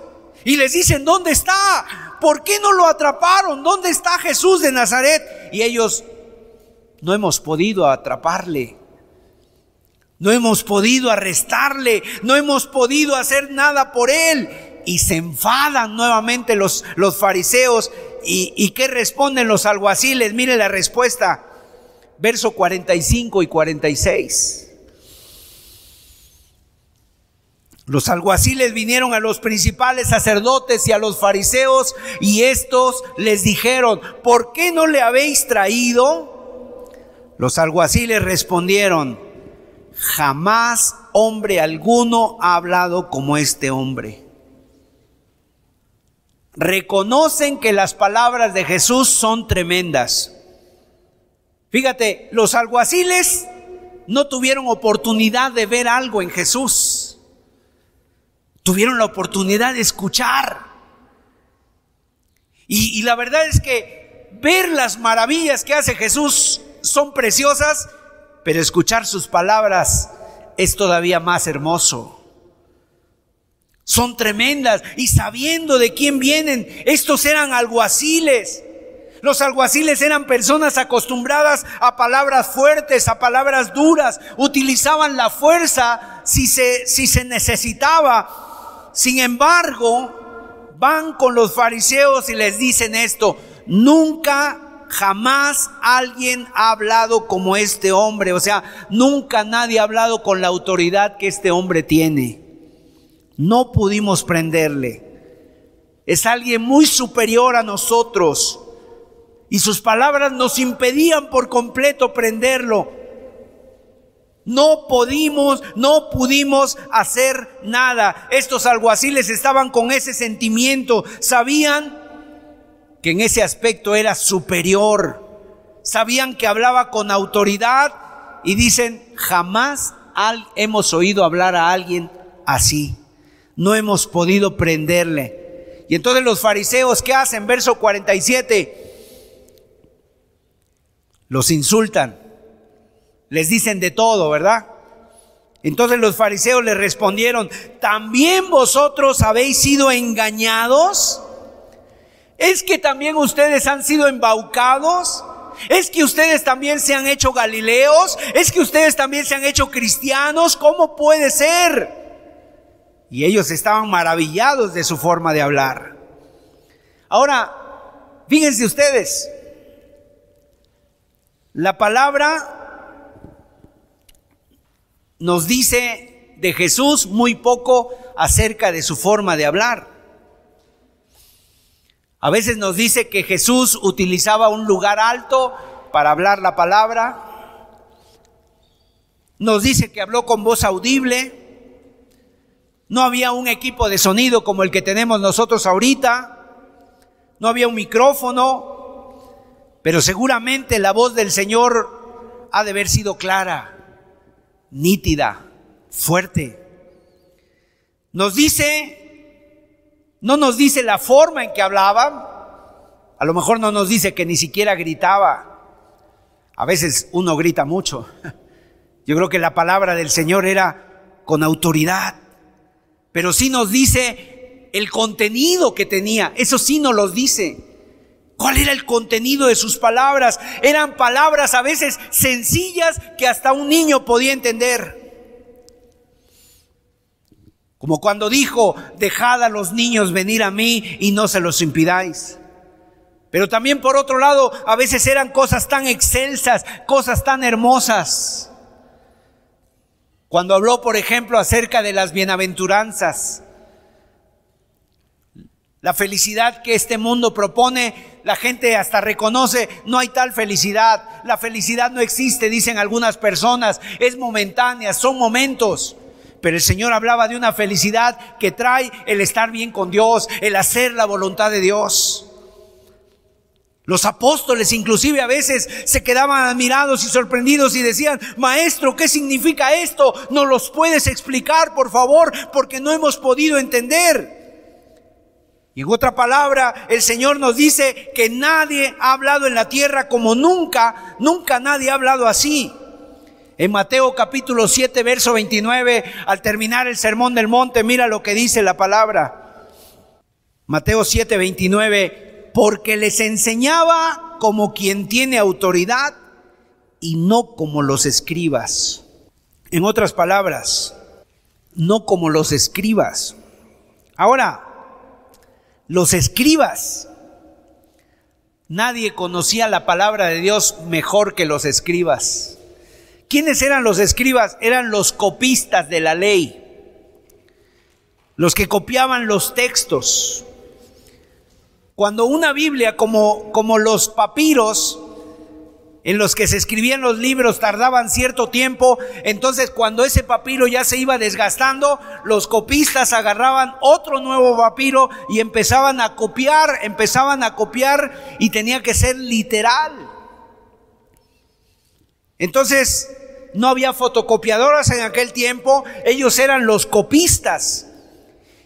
Y les dicen, ¿dónde está? ¿por qué no lo atraparon? ¿Dónde está Jesús de Nazaret? Y ellos, no hemos podido atraparle. No hemos podido arrestarle, no hemos podido hacer nada por él. Y se enfadan nuevamente los, los fariseos. ¿Y, ¿Y qué responden los alguaciles? Mire la respuesta, verso 45 y 46. Los alguaciles vinieron a los principales sacerdotes y a los fariseos y estos les dijeron, ¿por qué no le habéis traído? Los alguaciles respondieron, jamás hombre alguno ha hablado como este hombre. Reconocen que las palabras de Jesús son tremendas. Fíjate, los alguaciles no tuvieron oportunidad de ver algo en Jesús tuvieron la oportunidad de escuchar. Y, la verdad es que ver las maravillas que hace Jesús son preciosas, pero escuchar sus palabras es todavía más hermoso. Son tremendas y sabiendo de quién vienen, estos eran alguaciles. Los alguaciles eran personas acostumbradas a palabras fuertes, a palabras duras, utilizaban la fuerza si se, si se necesitaba sin embargo, van con los fariseos y les dicen esto, nunca jamás alguien ha hablado como este hombre, o sea, nunca nadie ha hablado con la autoridad que este hombre tiene. No pudimos prenderle. Es alguien muy superior a nosotros. Y sus palabras nos impedían por completo prenderlo. No pudimos, no pudimos hacer nada. Estos alguaciles estaban con ese sentimiento, sabían que en ese aspecto era superior, sabían que hablaba con autoridad y dicen, jamás hemos oído hablar a alguien así. No hemos podido prenderle. Y entonces los fariseos, ¿qué hacen? Verso 47, los insultan les dicen de todo, ¿verdad? Entonces los fariseos le respondieron, ¿también vosotros habéis sido engañados? ¿Es que también ustedes han sido embaucados? ¿Es que ustedes también se han hecho galileos? ¿Es que ustedes también se han hecho cristianos? ¿Cómo puede ser? Y ellos estaban maravillados de su forma de hablar. Ahora, fíjense ustedes, la palabra nos dice de Jesús muy poco acerca de su forma de hablar. A veces nos dice que Jesús utilizaba un lugar alto para hablar la palabra. Nos dice que habló con voz audible. No había un equipo de sonido como el que tenemos nosotros ahorita. No había un micrófono. Pero seguramente la voz del Señor ha de haber sido clara nítida, fuerte. Nos dice, no nos dice la forma en que hablaba, a lo mejor no nos dice que ni siquiera gritaba. A veces uno grita mucho. Yo creo que la palabra del Señor era con autoridad, pero sí nos dice el contenido que tenía, eso sí nos lo dice. ¿Cuál era el contenido de sus palabras? Eran palabras a veces sencillas que hasta un niño podía entender. Como cuando dijo, dejad a los niños venir a mí y no se los impidáis. Pero también por otro lado, a veces eran cosas tan excelsas, cosas tan hermosas. Cuando habló, por ejemplo, acerca de las bienaventuranzas, la felicidad que este mundo propone, la gente hasta reconoce, no hay tal felicidad. La felicidad no existe, dicen algunas personas, es momentánea, son momentos. Pero el Señor hablaba de una felicidad que trae el estar bien con Dios, el hacer la voluntad de Dios. Los apóstoles inclusive a veces se quedaban admirados y sorprendidos y decían, Maestro, ¿qué significa esto? ¿Nos los puedes explicar, por favor? Porque no hemos podido entender. Y en otra palabra, el Señor nos dice que nadie ha hablado en la tierra como nunca, nunca nadie ha hablado así. En Mateo capítulo 7, verso 29, al terminar el sermón del monte, mira lo que dice la palabra. Mateo 7, 29, porque les enseñaba como quien tiene autoridad y no como los escribas. En otras palabras, no como los escribas. Ahora, los escribas. Nadie conocía la palabra de Dios mejor que los escribas. ¿Quiénes eran los escribas? Eran los copistas de la ley, los que copiaban los textos. Cuando una Biblia, como, como los papiros, en los que se escribían los libros tardaban cierto tiempo, entonces cuando ese papiro ya se iba desgastando, los copistas agarraban otro nuevo papiro y empezaban a copiar, empezaban a copiar y tenía que ser literal. Entonces, no había fotocopiadoras en aquel tiempo, ellos eran los copistas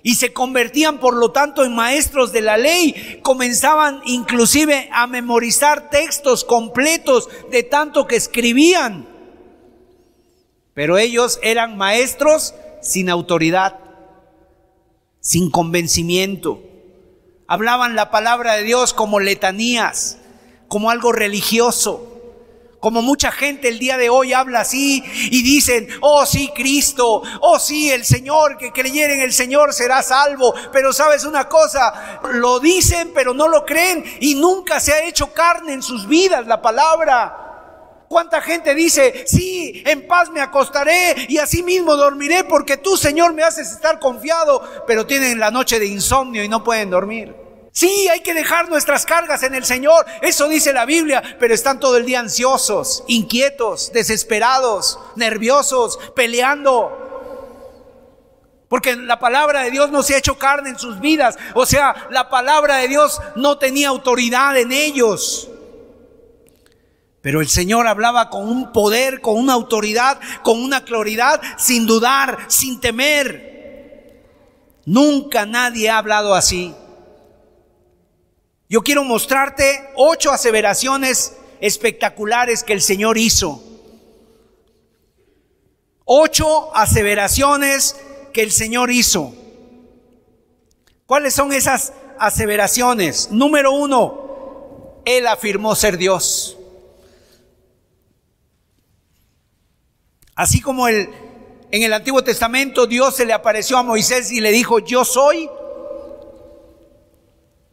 y se convertían por lo tanto en maestros de la ley, comenzaban inclusive a memorizar textos completos de tanto que escribían. Pero ellos eran maestros sin autoridad, sin convencimiento. Hablaban la palabra de Dios como letanías, como algo religioso. Como mucha gente el día de hoy habla así y dicen, oh sí, Cristo, oh sí, el Señor, que creyera en el Señor será salvo. Pero sabes una cosa, lo dicen pero no lo creen y nunca se ha hecho carne en sus vidas la palabra. ¿Cuánta gente dice, sí, en paz me acostaré y así mismo dormiré porque tú, Señor, me haces estar confiado, pero tienen la noche de insomnio y no pueden dormir? Sí, hay que dejar nuestras cargas en el Señor. Eso dice la Biblia, pero están todo el día ansiosos, inquietos, desesperados, nerviosos, peleando. Porque la palabra de Dios no se ha hecho carne en sus vidas. O sea, la palabra de Dios no tenía autoridad en ellos. Pero el Señor hablaba con un poder, con una autoridad, con una claridad, sin dudar, sin temer. Nunca nadie ha hablado así. Yo quiero mostrarte ocho aseveraciones espectaculares que el Señor hizo. Ocho aseveraciones que el Señor hizo. ¿Cuáles son esas aseveraciones? Número uno, Él afirmó ser Dios. Así como el, en el Antiguo Testamento Dios se le apareció a Moisés y le dijo, yo soy,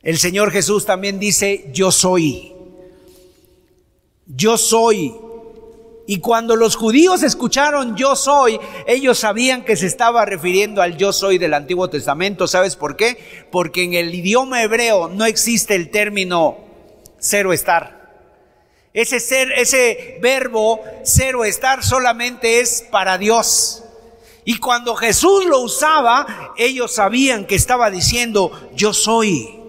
el Señor Jesús también dice, yo soy. Yo soy. Y cuando los judíos escucharon yo soy, ellos sabían que se estaba refiriendo al yo soy del Antiguo Testamento. ¿Sabes por qué? Porque en el idioma hebreo no existe el término cero estar. Ese ser, ese verbo cero estar solamente es para Dios. Y cuando Jesús lo usaba, ellos sabían que estaba diciendo yo soy.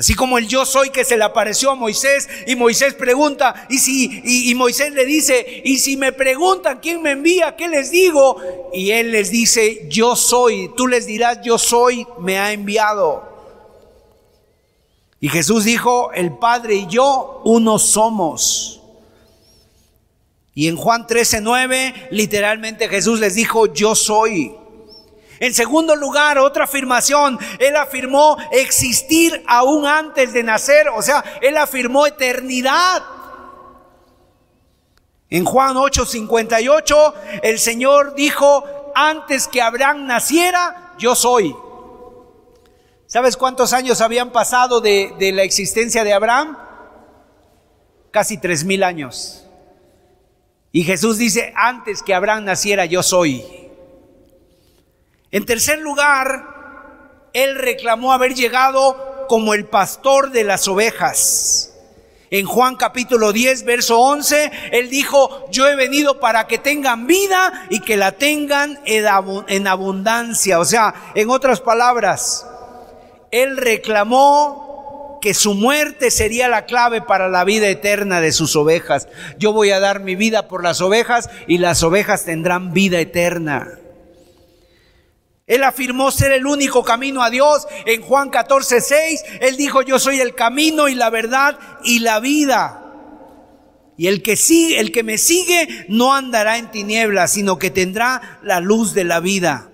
Así como el yo soy que se le apareció a Moisés y Moisés pregunta, y si y, Moisés le dice, y si me preguntan quién me envía, ¿qué les digo? Y él les dice, yo soy. Tú les dirás, yo soy, me ha enviado. Y Jesús dijo, el Padre y yo uno somos. Y en Juan 13:9 literalmente Jesús les dijo, yo soy. En segundo lugar, otra afirmación, él afirmó existir aún antes de nacer, o sea, él afirmó eternidad. En Juan 8:58, el Señor dijo, antes que Abraham naciera, yo soy. ¿Sabes cuántos años habían pasado de, de la existencia de Abraham? Casi tres mil años. Y Jesús dice, antes que Abraham naciera, yo soy. En tercer lugar, él reclamó haber llegado como el pastor de las ovejas. En Juan capítulo 10, verso 11, él dijo, yo he venido para que tengan vida y que la tengan en abundancia. O sea, en otras palabras, él reclamó que su muerte sería la clave para la vida eterna de sus ovejas. Yo voy a dar mi vida por las ovejas y las ovejas tendrán vida eterna. Él afirmó ser el único camino a Dios. En Juan 14, 6, Él dijo, yo soy el camino y la verdad y la vida. Y el que sigue, el que me sigue no andará en tinieblas, sino que tendrá la luz de la vida.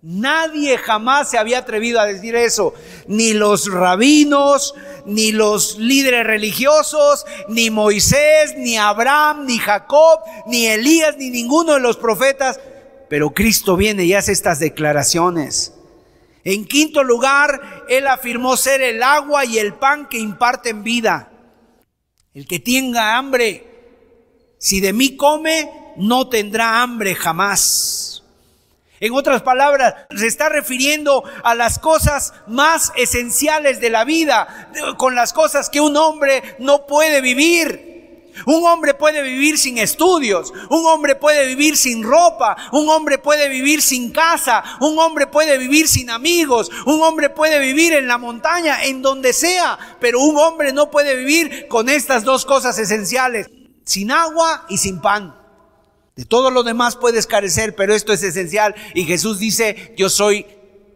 Nadie jamás se había atrevido a decir eso, ni los rabinos, ni los líderes religiosos, ni Moisés, ni Abraham, ni Jacob, ni Elías, ni ninguno de los profetas pero Cristo viene y hace estas declaraciones. En quinto lugar, Él afirmó ser el agua y el pan que imparten vida. El que tenga hambre, si de mí come, no tendrá hambre jamás. En otras palabras, se está refiriendo a las cosas más esenciales de la vida, con las cosas que un hombre no puede vivir. Un hombre puede vivir sin estudios, un hombre puede vivir sin ropa, un hombre puede vivir sin casa, un hombre puede vivir sin amigos, un hombre puede vivir en la montaña, en donde sea, pero un hombre no puede vivir con estas dos cosas esenciales, sin agua y sin pan. De todo lo demás puedes carecer, pero esto es esencial. Y Jesús dice, yo soy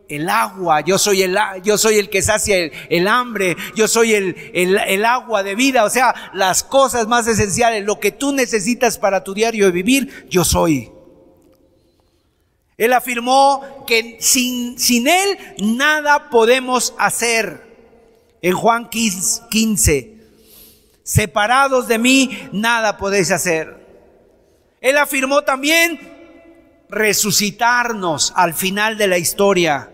el agua, yo soy el, yo soy el que sacia el, hambre, yo soy el, el, agua de vida, o sea, las cosas más esenciales, lo que tú necesitas para tu diario de vivir, yo soy. Él afirmó que sin, sin Él nada podemos hacer. En Juan 15, separados de mí, nada podéis hacer. Él afirmó también resucitarnos al final de la historia.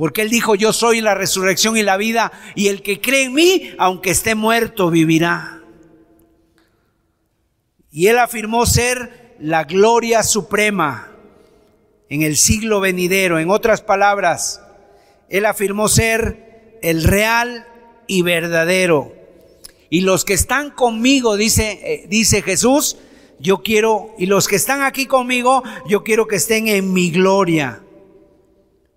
Porque Él dijo, yo soy la resurrección y la vida, y el que cree en mí, aunque esté muerto, vivirá. Y Él afirmó ser la gloria suprema en el siglo venidero. En otras palabras, Él afirmó ser el real y verdadero. Y los que están conmigo, dice, eh, dice Jesús, yo quiero, y los que están aquí conmigo, yo quiero que estén en mi gloria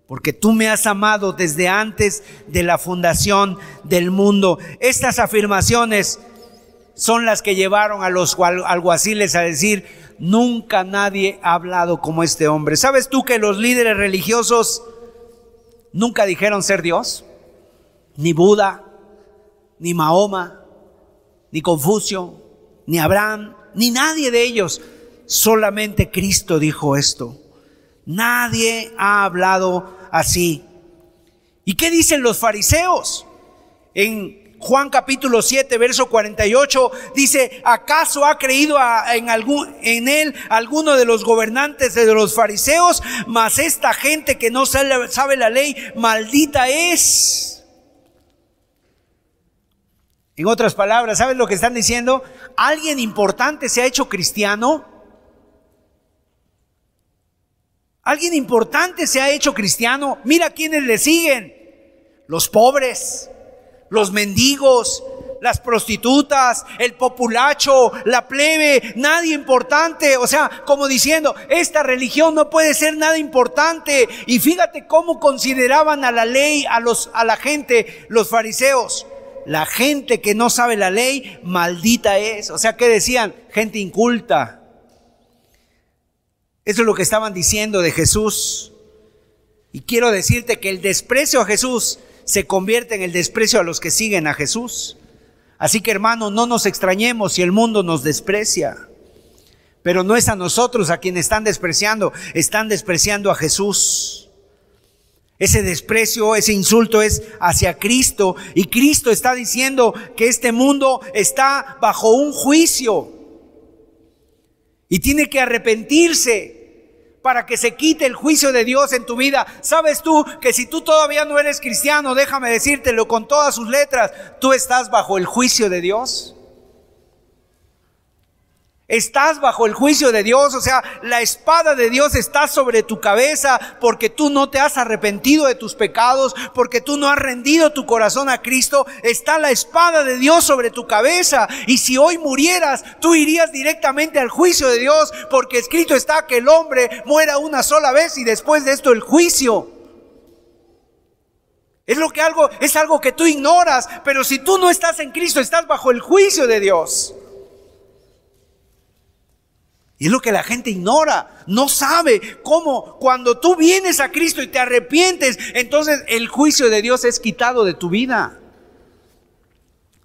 porque tú me has amado desde antes de la fundación del mundo. Estas afirmaciones son las que llevaron a los alguaciles a decir, nunca nadie ha hablado como este hombre. ¿Sabes tú que los líderes religiosos nunca dijeron ser Dios? Ni Buda, ni Mahoma, ni Confucio, ni Abraham, ni nadie de ellos. Solamente Cristo dijo esto. Nadie ha hablado así. ¿Y qué dicen los fariseos? En Juan capítulo 7, verso 48, dice, ¿acaso ha creído en, algún, en él alguno de los gobernantes de los fariseos? Mas esta gente que no sabe la ley, maldita es. En otras palabras, ¿sabes lo que están diciendo? ¿Alguien importante se ha hecho cristiano? Alguien importante se ha hecho cristiano. Mira quiénes le siguen. Los pobres, los mendigos, las prostitutas, el populacho, la plebe, nadie importante. O sea, como diciendo, esta religión no puede ser nada importante. Y fíjate cómo consideraban a la ley, a, los, a la gente, los fariseos. La gente que no sabe la ley, maldita es. O sea, ¿qué decían? Gente inculta, eso es lo que estaban diciendo de Jesús. Y quiero decirte que el desprecio a Jesús se convierte en el desprecio a los que siguen a Jesús. Así que hermano, no nos extrañemos si el mundo nos desprecia. Pero no es a nosotros a quien están despreciando, están despreciando a Jesús. Ese desprecio, ese insulto es hacia Cristo. Y Cristo está diciendo que este mundo está bajo un juicio y tiene que arrepentirse para que se quite el juicio de Dios en tu vida. ¿Sabes tú que si tú todavía no eres cristiano, déjame decírtelo con todas sus letras, tú estás bajo el juicio de Dios? Estás bajo el juicio de Dios, o sea, la espada de Dios está sobre tu cabeza porque tú no te has arrepentido de tus pecados, porque tú no has rendido tu corazón a Cristo. Está la espada de Dios sobre tu cabeza. Y si hoy murieras, tú irías directamente al juicio de Dios porque escrito está que el hombre muera una sola vez y después de esto el juicio. Es lo que algo es algo que tú ignoras, pero si tú no estás en Cristo, estás bajo el juicio de Dios. Y es lo que la gente ignora, no sabe cómo cuando tú vienes a Cristo y te arrepientes, entonces el juicio de Dios es quitado de tu vida.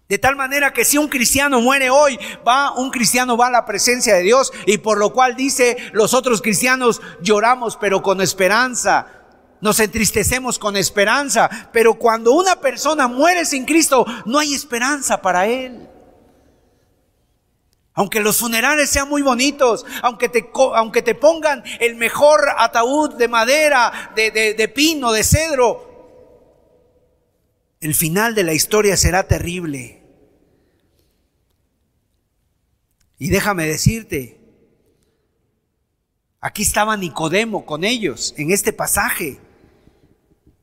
De tal manera que si un cristiano muere hoy, va un cristiano va a la presencia de Dios y por lo cual dice los otros cristianos lloramos pero con esperanza. Nos entristecemos con esperanza, pero cuando una persona muere sin Cristo, no hay esperanza para él. Aunque los funerales sean muy bonitos, aunque te, aunque te pongan el mejor ataúd de madera, de, de pino, de cedro, el final de la historia será terrible. Y déjame decirte, aquí estaba Nicodemo con ellos en este pasaje.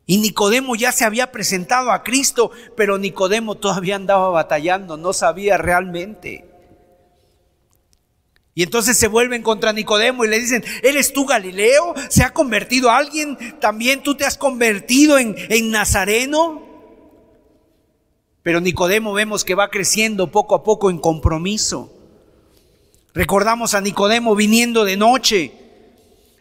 Y Nicodemo ya se había presentado a Cristo, pero Nicodemo todavía andaba batallando, no sabía realmente. Y entonces se vuelven contra Nicodemo y le dicen, ¿eres tú Galileo? ¿Se ha convertido alguien? ¿También tú te has convertido en, en Nazareno? Pero Nicodemo vemos que va creciendo poco a poco en compromiso. Recordamos a Nicodemo viniendo de noche.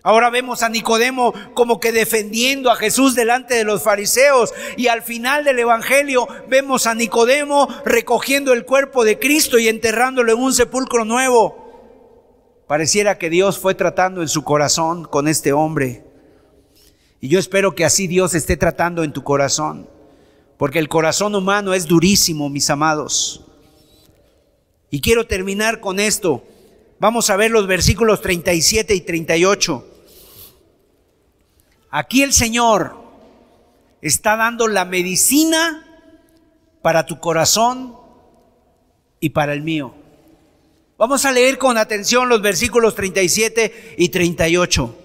Ahora vemos a Nicodemo como que defendiendo a Jesús delante de los fariseos. Y al final del Evangelio vemos a Nicodemo recogiendo el cuerpo de Cristo y enterrándolo en un sepulcro nuevo. Pareciera que Dios fue tratando en su corazón con este hombre. Y yo espero que así Dios esté tratando en tu corazón. Porque el corazón humano es durísimo, mis amados. Y quiero terminar con esto. Vamos a ver los versículos 37 y 38. Aquí el Señor está dando la medicina para tu corazón y para el mío. Vamos a leer con atención los versículos 37 y 38.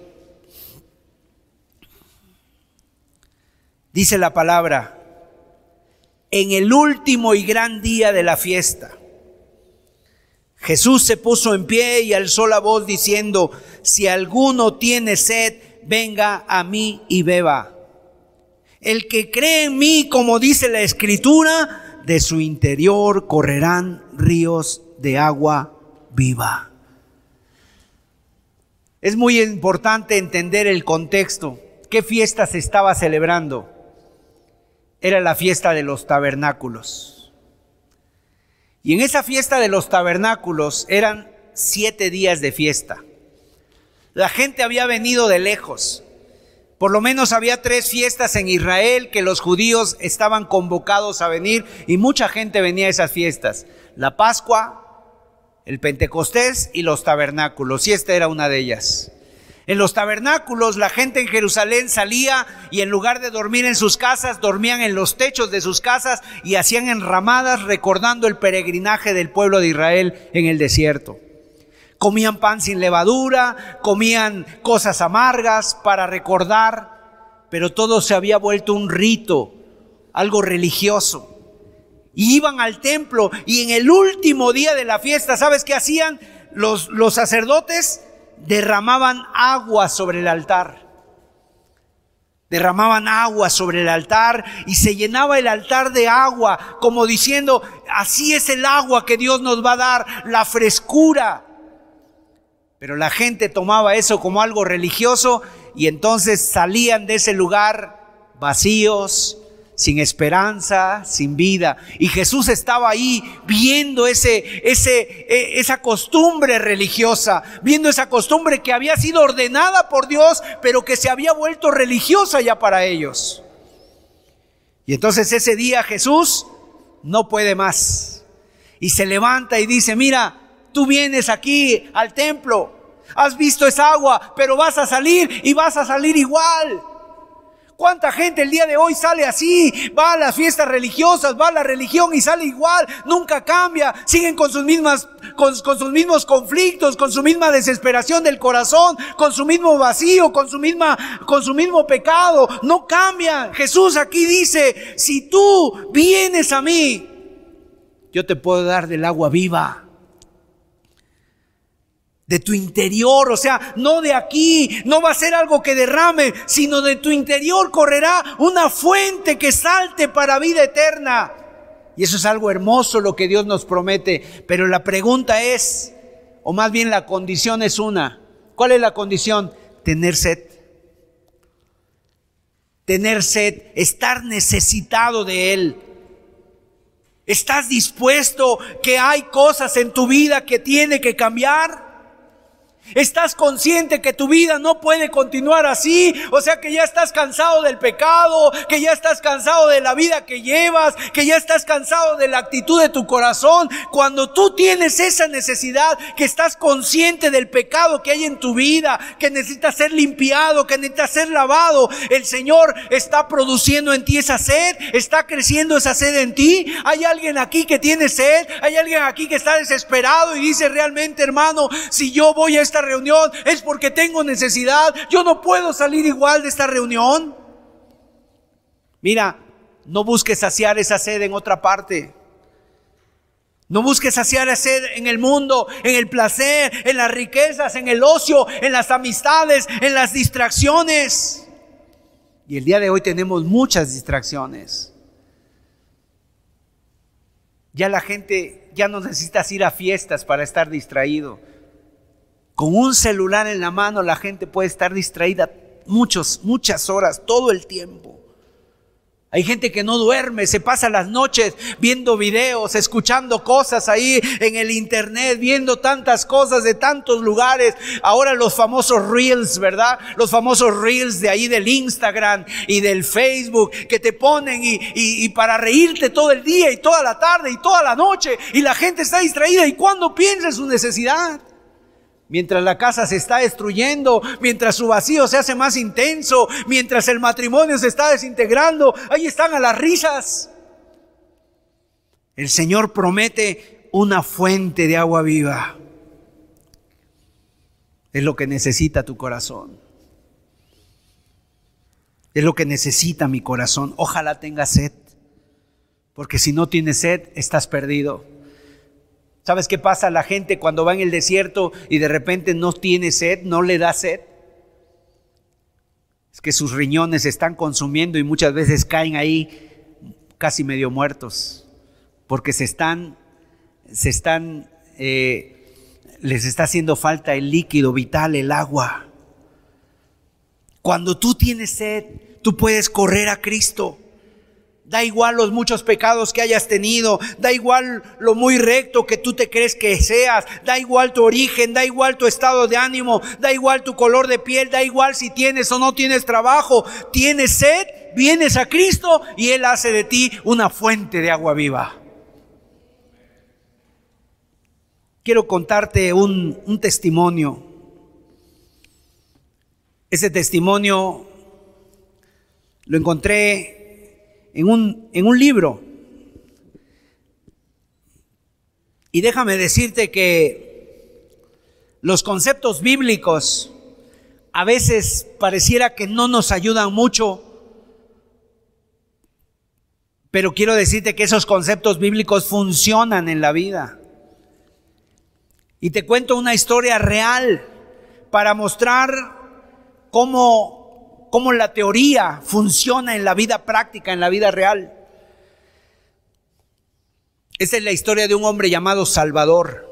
Dice la palabra, en el último y gran día de la fiesta. Jesús se puso en pie y alzó la voz diciendo, si alguno tiene sed, venga a mí y beba. El que cree en mí, como dice la escritura, de su interior correrán ríos de agua viva. Es muy importante entender el contexto. ¿Qué fiesta se estaba celebrando? era la fiesta de los tabernáculos. Y en esa fiesta de los tabernáculos eran siete días de fiesta. La gente había venido de lejos. Por lo menos había tres fiestas en Israel que los judíos estaban convocados a venir y mucha gente venía a esas fiestas. La Pascua, el Pentecostés y los tabernáculos. Y esta era una de ellas. En los tabernáculos la gente en Jerusalén salía y en lugar de dormir en sus casas, dormían en los techos de sus casas y hacían enramadas recordando el peregrinaje del pueblo de Israel en el desierto. Comían pan sin levadura, comían cosas amargas para recordar, pero todo se había vuelto un rito, algo religioso. Y iban al templo y en el último día de la fiesta, ¿sabes qué hacían? Los, los sacerdotes derramaban agua sobre el altar. Derramaban agua sobre el altar y se llenaba el altar de agua, como diciendo, así es el agua que Dios nos va a dar, la frescura. Pero la gente tomaba eso como algo religioso y entonces salían de ese lugar vacíos, sin esperanza, sin vida. Y Jesús estaba ahí viendo ese, ese, e, esa costumbre religiosa, viendo esa costumbre que había sido ordenada por Dios, pero que se había vuelto religiosa ya para ellos. Y entonces ese día Jesús no puede más. Y se levanta y dice, mira, tú vienes aquí al templo, has visto esa agua, pero vas a salir y vas a salir igual. ¿Cuánta gente el día de hoy sale así? Va a las fiestas religiosas, va a la religión y sale igual, nunca cambia, siguen con sus mismas con, sus mismos conflictos, con su misma desesperación del corazón, con su mismo vacío, con su misma con su mismo pecado, no cambian. Jesús aquí dice, si tú vienes a mí, yo te puedo dar del agua viva de tu interior, o sea, no de aquí, no va a ser algo que derrame, sino de tu interior correrá una fuente que salte para vida eterna. Y eso es algo hermoso lo que Dios nos promete, pero la pregunta es, o más bien la condición es una, ¿cuál es la condición? Tener sed. Tener sed, estar necesitado de Él. ¿Estás dispuesto que hay cosas en tu vida que tiene que cambiar? Estás consciente que tu vida no puede continuar así, o sea que ya estás cansado del pecado, que ya estás cansado de la vida que llevas, que ya estás cansado de la actitud de tu corazón. Cuando tú tienes esa necesidad, que estás consciente del pecado que hay en tu vida, que necesitas ser limpiado, que necesitas ser lavado, el Señor está produciendo en ti esa sed, está creciendo esa sed en ti. Hay alguien aquí que tiene sed, hay alguien aquí que está desesperado y dice realmente, hermano, si yo voy a esta reunión es porque tengo necesidad. Yo no puedo salir igual de esta reunión. Mira, no busques saciar esa sed en otra parte. No busques saciar esa sed en el mundo, en el placer, en las riquezas, en el ocio, en las amistades, en las distracciones. Y el día de hoy tenemos muchas distracciones. Ya la gente ya no necesita ir a fiestas para estar distraído. Con un celular en la mano la gente puede estar distraída muchos, muchas horas, todo el tiempo. Hay gente que no duerme, se pasa las noches viendo videos, escuchando cosas ahí en el internet, viendo tantas cosas de tantos lugares. Ahora los famosos reels, ¿verdad? Los famosos reels de ahí del Instagram y del Facebook que te ponen y, y para reírte todo el día y toda la tarde y toda la noche y la gente está distraída y cuando piensa en su necesidad mientras la casa se está destruyendo, mientras su vacío se hace más intenso, mientras el matrimonio se está desintegrando, ahí están a las risas. El Señor promete una fuente de agua viva. Es lo que necesita tu corazón. Es lo que necesita mi corazón. Ojalá tenga sed. Porque si no tienes sed, estás perdido. ¿Sabes qué pasa a la gente cuando va en el desierto y de repente no tiene sed, no le da sed? Es que sus riñones se están consumiendo y muchas veces caen ahí casi medio muertos, porque se están, se están, eh, les está haciendo falta el líquido vital, el agua. Cuando tú tienes sed, tú puedes correr a Cristo. Da igual los muchos pecados que hayas tenido, da igual lo muy recto que tú te crees que seas, da igual tu origen, da igual tu estado de ánimo, da igual tu color de piel, da igual si tienes o no tienes trabajo, tienes sed, vienes a Cristo y Él hace de ti una fuente de agua viva. Quiero contarte un, un testimonio. Ese testimonio lo encontré en un, en un libro. Y déjame decirte que los conceptos bíblicos a veces pareciera que no nos ayudan mucho, pero quiero decirte que esos conceptos bíblicos funcionan en la vida. Y te cuento una historia real para mostrar cómo cómo la teoría funciona en la vida práctica, en la vida real. Esa es la historia de un hombre llamado Salvador,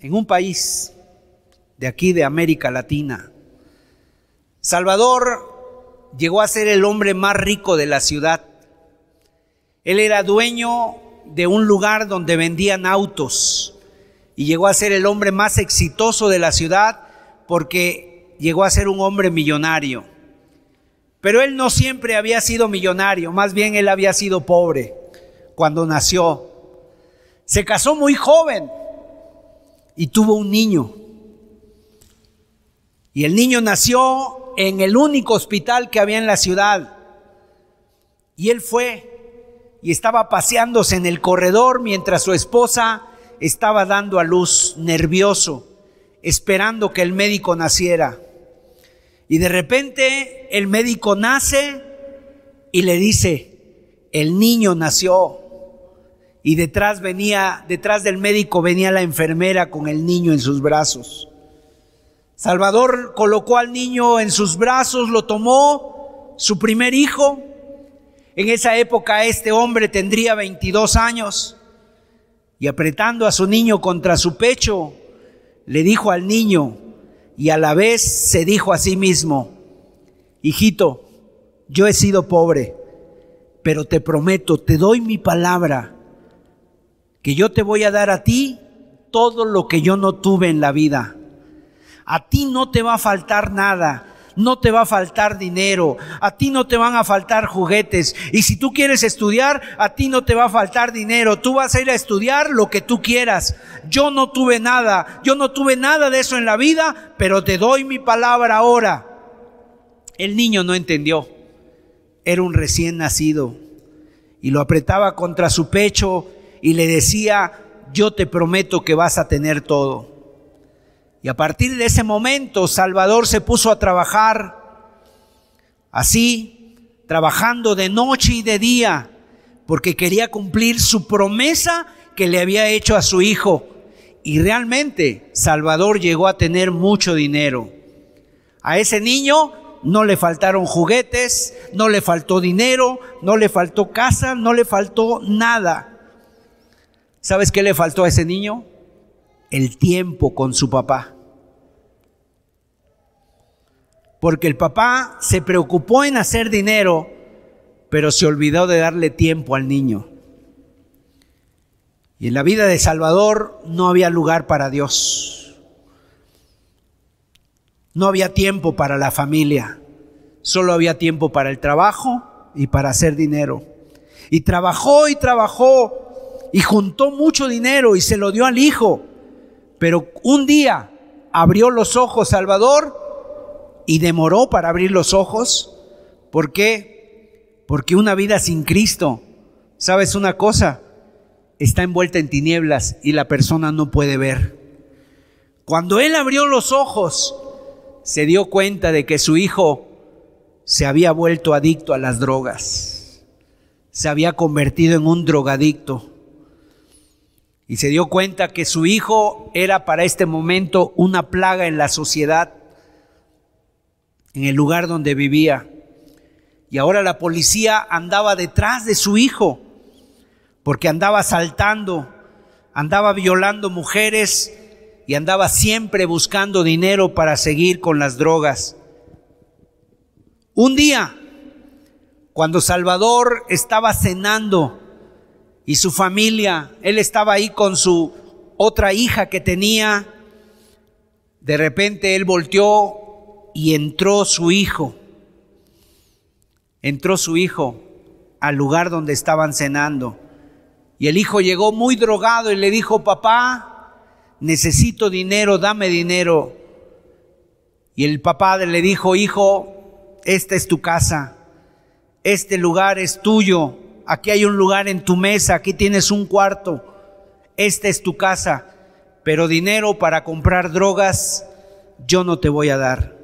en un país de aquí de América Latina. Salvador llegó a ser el hombre más rico de la ciudad. Él era dueño de un lugar donde vendían autos y llegó a ser el hombre más exitoso de la ciudad porque llegó a ser un hombre millonario. Pero él no siempre había sido millonario, más bien él había sido pobre cuando nació. Se casó muy joven y tuvo un niño. Y el niño nació en el único hospital que había en la ciudad. Y él fue y estaba paseándose en el corredor mientras su esposa estaba dando a luz nervioso, esperando que el médico naciera. Y de repente el médico nace y le dice, el niño nació. Y detrás venía, detrás del médico venía la enfermera con el niño en sus brazos. Salvador colocó al niño en sus brazos, lo tomó, su primer hijo. En esa época este hombre tendría 22 años y apretando a su niño contra su pecho, le dijo al niño, y a la vez se dijo a sí mismo, hijito, yo he sido pobre, pero te prometo, te doy mi palabra, que yo te voy a dar a ti todo lo que yo no tuve en la vida. A ti no te va a faltar nada no te va a faltar dinero, a ti no te van a faltar juguetes. Y si tú quieres estudiar, a ti no te va a faltar dinero. Tú vas a ir a estudiar lo que tú quieras. Yo no tuve nada, yo no tuve nada de eso en la vida, pero te doy mi palabra ahora. El niño no entendió. Era un recién nacido. Y lo apretaba contra su pecho y le decía, yo te prometo que vas a tener todo. Y a partir de ese momento Salvador se puso a trabajar así, trabajando de noche y de día, porque quería cumplir su promesa que le había hecho a su hijo. Y realmente Salvador llegó a tener mucho dinero. A ese niño no le faltaron juguetes, no le faltó dinero, no le faltó casa, no le faltó nada. ¿Sabes qué le faltó a ese niño? El tiempo con su papá porque el papá se preocupó en hacer dinero, pero se olvidó de darle tiempo al niño. Y en la vida de Salvador no había lugar para Dios. No había tiempo para la familia. Solo había tiempo para el trabajo y para hacer dinero. Y trabajó y trabajó y juntó mucho dinero y se lo dio al hijo. Pero un día abrió los ojos Salvador y demoró para abrir los ojos. ¿Por qué? Porque una vida sin Cristo, ¿sabes una cosa? Está envuelta en tinieblas y la persona no puede ver. Cuando él abrió los ojos, se dio cuenta de que su hijo se había vuelto adicto a las drogas. Se había convertido en un drogadicto. Y se dio cuenta que su hijo era para este momento una plaga en la sociedad en el lugar donde vivía. Y ahora la policía andaba detrás de su hijo, porque andaba asaltando, andaba violando mujeres y andaba siempre buscando dinero para seguir con las drogas. Un día, cuando Salvador estaba cenando y su familia, él estaba ahí con su otra hija que tenía, de repente él volteó y entró su hijo. Entró su hijo al lugar donde estaban cenando. Y el hijo llegó muy drogado y le dijo, papá, necesito dinero, dame dinero. Y el papá le dijo, hijo, esta es tu casa, este lugar es tuyo, aquí hay un lugar en tu mesa, aquí tienes un cuarto, esta es tu casa, pero dinero para comprar drogas yo no te voy a dar.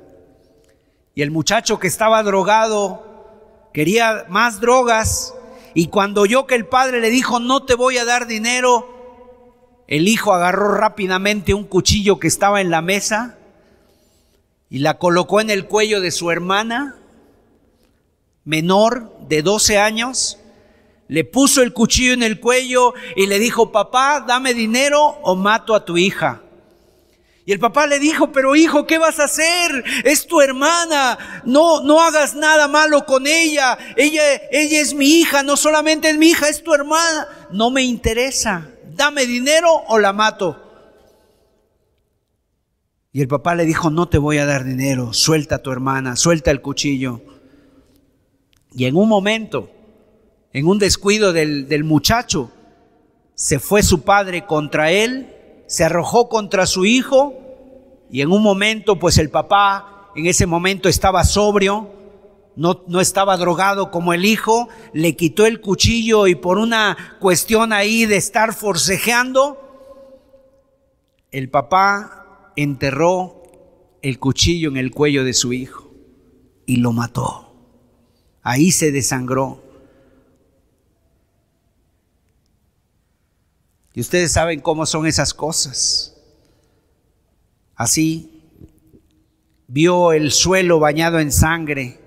Y el muchacho que estaba drogado quería más drogas y cuando oyó que el padre le dijo, no te voy a dar dinero, el hijo agarró rápidamente un cuchillo que estaba en la mesa y la colocó en el cuello de su hermana menor de 12 años, le puso el cuchillo en el cuello y le dijo, papá, dame dinero o mato a tu hija. Y el papá le dijo, pero hijo, ¿qué vas a hacer? Es tu hermana. No, no hagas nada malo con ella. Ella, ella es mi hija, no solamente es mi hija, es tu hermana. No me interesa. Dame dinero o la mato. Y el papá le dijo, no te voy a dar dinero, suelta a tu hermana, suelta el cuchillo. Y en un momento, en un descuido del, del muchacho, se fue su padre contra él se arrojó contra su hijo y en un momento, pues el papá en ese momento estaba sobrio, no, no estaba drogado como el hijo, le quitó el cuchillo y por una cuestión ahí de estar forcejeando, el papá enterró el cuchillo en el cuello de su hijo y lo mató. Ahí se desangró. Y ustedes saben cómo son esas cosas. Así, vio el suelo bañado en sangre.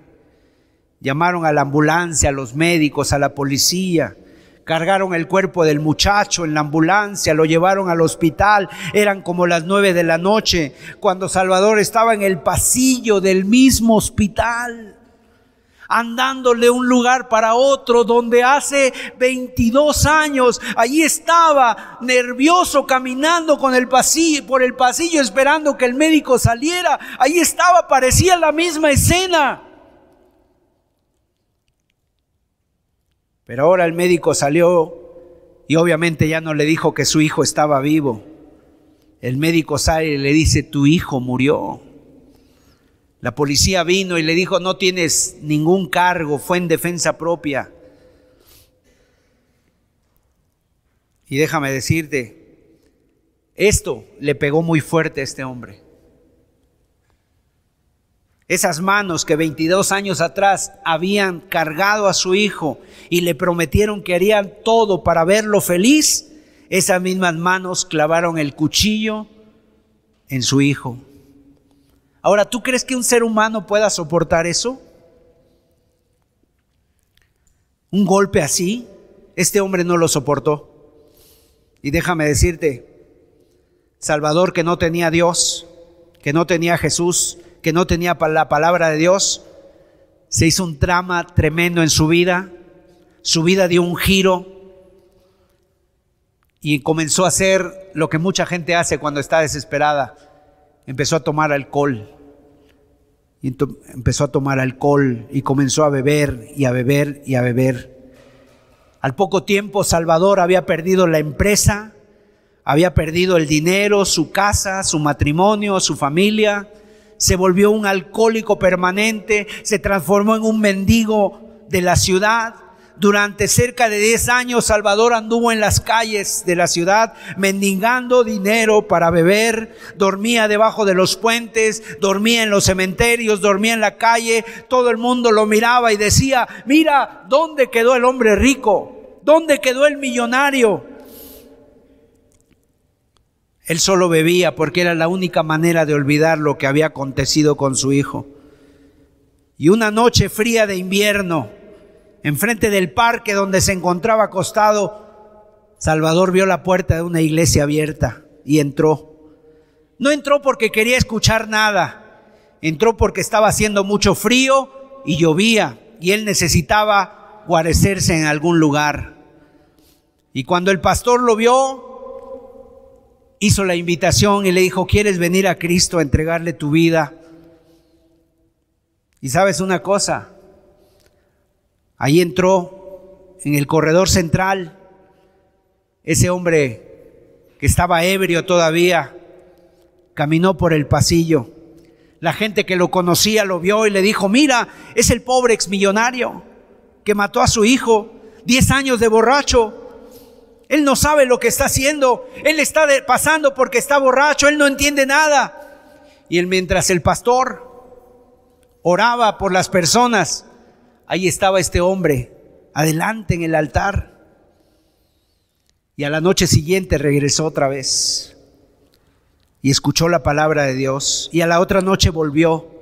Llamaron a la ambulancia, a los médicos, a la policía. Cargaron el cuerpo del muchacho en la ambulancia, lo llevaron al hospital. Eran como las nueve de la noche cuando Salvador estaba en el pasillo del mismo hospital. Andando de un lugar para otro, donde hace 22 años allí estaba nervioso caminando con el pasillo, por el pasillo esperando que el médico saliera. Allí estaba, parecía la misma escena. Pero ahora el médico salió y obviamente ya no le dijo que su hijo estaba vivo. El médico sale y le dice, tu hijo murió. La policía vino y le dijo, no tienes ningún cargo, fue en defensa propia. Y déjame decirte, esto le pegó muy fuerte a este hombre. Esas manos que 22 años atrás habían cargado a su hijo y le prometieron que harían todo para verlo feliz, esas mismas manos clavaron el cuchillo en su hijo. Ahora, ¿tú crees que un ser humano pueda soportar eso? Un golpe así, este hombre no lo soportó. Y déjame decirte, Salvador que no tenía Dios, que no tenía Jesús, que no tenía la palabra de Dios, se hizo un trama tremendo en su vida, su vida dio un giro y comenzó a hacer lo que mucha gente hace cuando está desesperada. Empezó a tomar alcohol. Empezó a tomar alcohol y comenzó a beber y a beber y a beber. Al poco tiempo Salvador había perdido la empresa, había perdido el dinero, su casa, su matrimonio, su familia, se volvió un alcohólico permanente, se transformó en un mendigo de la ciudad. Durante cerca de 10 años Salvador anduvo en las calles de la ciudad mendigando dinero para beber, dormía debajo de los puentes, dormía en los cementerios, dormía en la calle, todo el mundo lo miraba y decía, mira, ¿dónde quedó el hombre rico? ¿Dónde quedó el millonario? Él solo bebía porque era la única manera de olvidar lo que había acontecido con su hijo. Y una noche fría de invierno, enfrente del parque donde se encontraba acostado, Salvador vio la puerta de una iglesia abierta y entró. No entró porque quería escuchar nada, entró porque estaba haciendo mucho frío y llovía y él necesitaba guarecerse en algún lugar. Y cuando el pastor lo vio, hizo la invitación y le dijo, ¿quieres venir a Cristo a entregarle tu vida? Y sabes una cosa, ahí entró en el corredor central ese hombre que estaba ebrio todavía, caminó por el pasillo. La gente que lo conocía lo vio y le dijo, mira, es el pobre exmillonario que mató a su hijo, 10 años de borracho, él no sabe lo que está haciendo. Él está pasando porque está borracho. Él no entiende nada. Y él, mientras el pastor oraba por las personas, ahí estaba este hombre, adelante en el altar. Y a la noche siguiente regresó otra vez y escuchó la palabra de Dios. Y a la otra noche volvió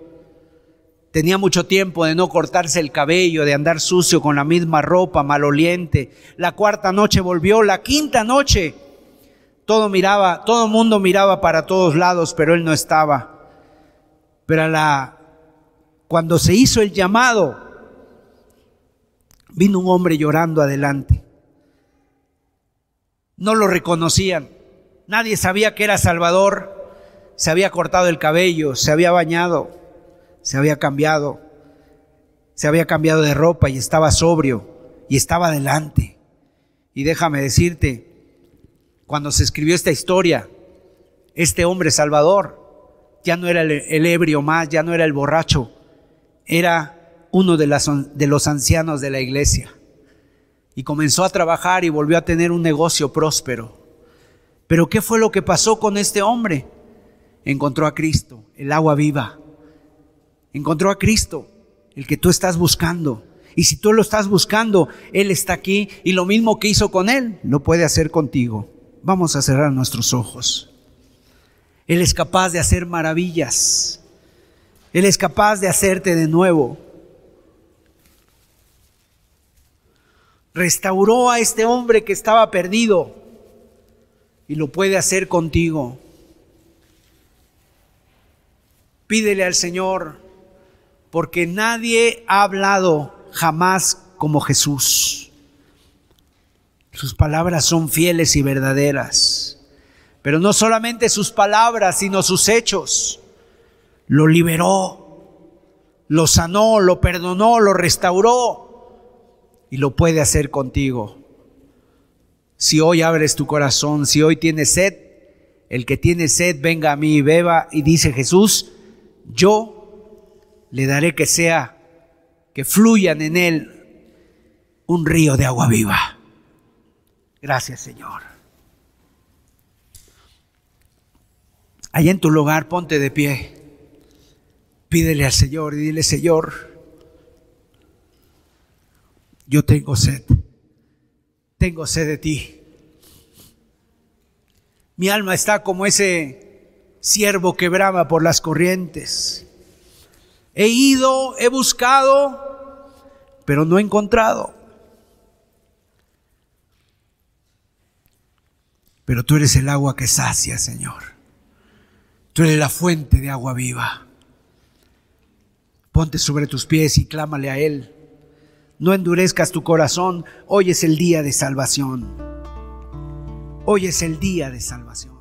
Tenía mucho tiempo de no cortarse el cabello, de andar sucio con la misma ropa, maloliente. La cuarta noche volvió, la quinta noche. Todo miraba, todo mundo miraba para todos lados, pero él no estaba. Pero a la, cuando se hizo el llamado, vino un hombre llorando adelante. No lo reconocían. Nadie sabía que era Salvador. Se había cortado el cabello, se había bañado se había cambiado, se había cambiado de ropa y estaba sobrio y estaba delante. Y déjame decirte, cuando se escribió esta historia, este hombre Salvador ya no era el, ebrio más, ya no era el borracho, era uno de, los ancianos de la iglesia. Y comenzó a trabajar y volvió a tener un negocio próspero. Pero ¿qué fue lo que pasó con este hombre? Encontró a Cristo, el agua viva encontró a Cristo, el que tú estás buscando. Y si tú lo estás buscando, Él está aquí y lo mismo que hizo con Él, lo puede hacer contigo. Vamos a cerrar nuestros ojos. Él es capaz de hacer maravillas. Él es capaz de hacerte de nuevo. Restauró a este hombre que estaba perdido y lo puede hacer contigo. Pídele al Señor porque nadie ha hablado jamás como Jesús. Sus palabras son fieles y verdaderas. Pero no solamente sus palabras, sino sus hechos. Lo liberó, lo sanó, lo perdonó, lo restauró. Y lo puede hacer contigo. Si hoy abres tu corazón, si hoy tienes sed, el que tiene sed venga a mí y beba. Y dice Jesús, yo le daré que sea, que fluyan en él un río de agua viva. Gracias Señor. Allá en tu lugar, ponte de pie. Pídele al Señor y dile, Señor, yo tengo sed. Tengo sed de ti. Mi alma está como ese siervo que brama por las corrientes. He ido, he buscado, pero no he encontrado. Pero tú eres el agua que sacia, Señor. Tú eres la fuente de agua viva. Ponte sobre tus pies y clámale a Él. No endurezcas tu corazón. Hoy es el día de salvación. Hoy es el día de salvación.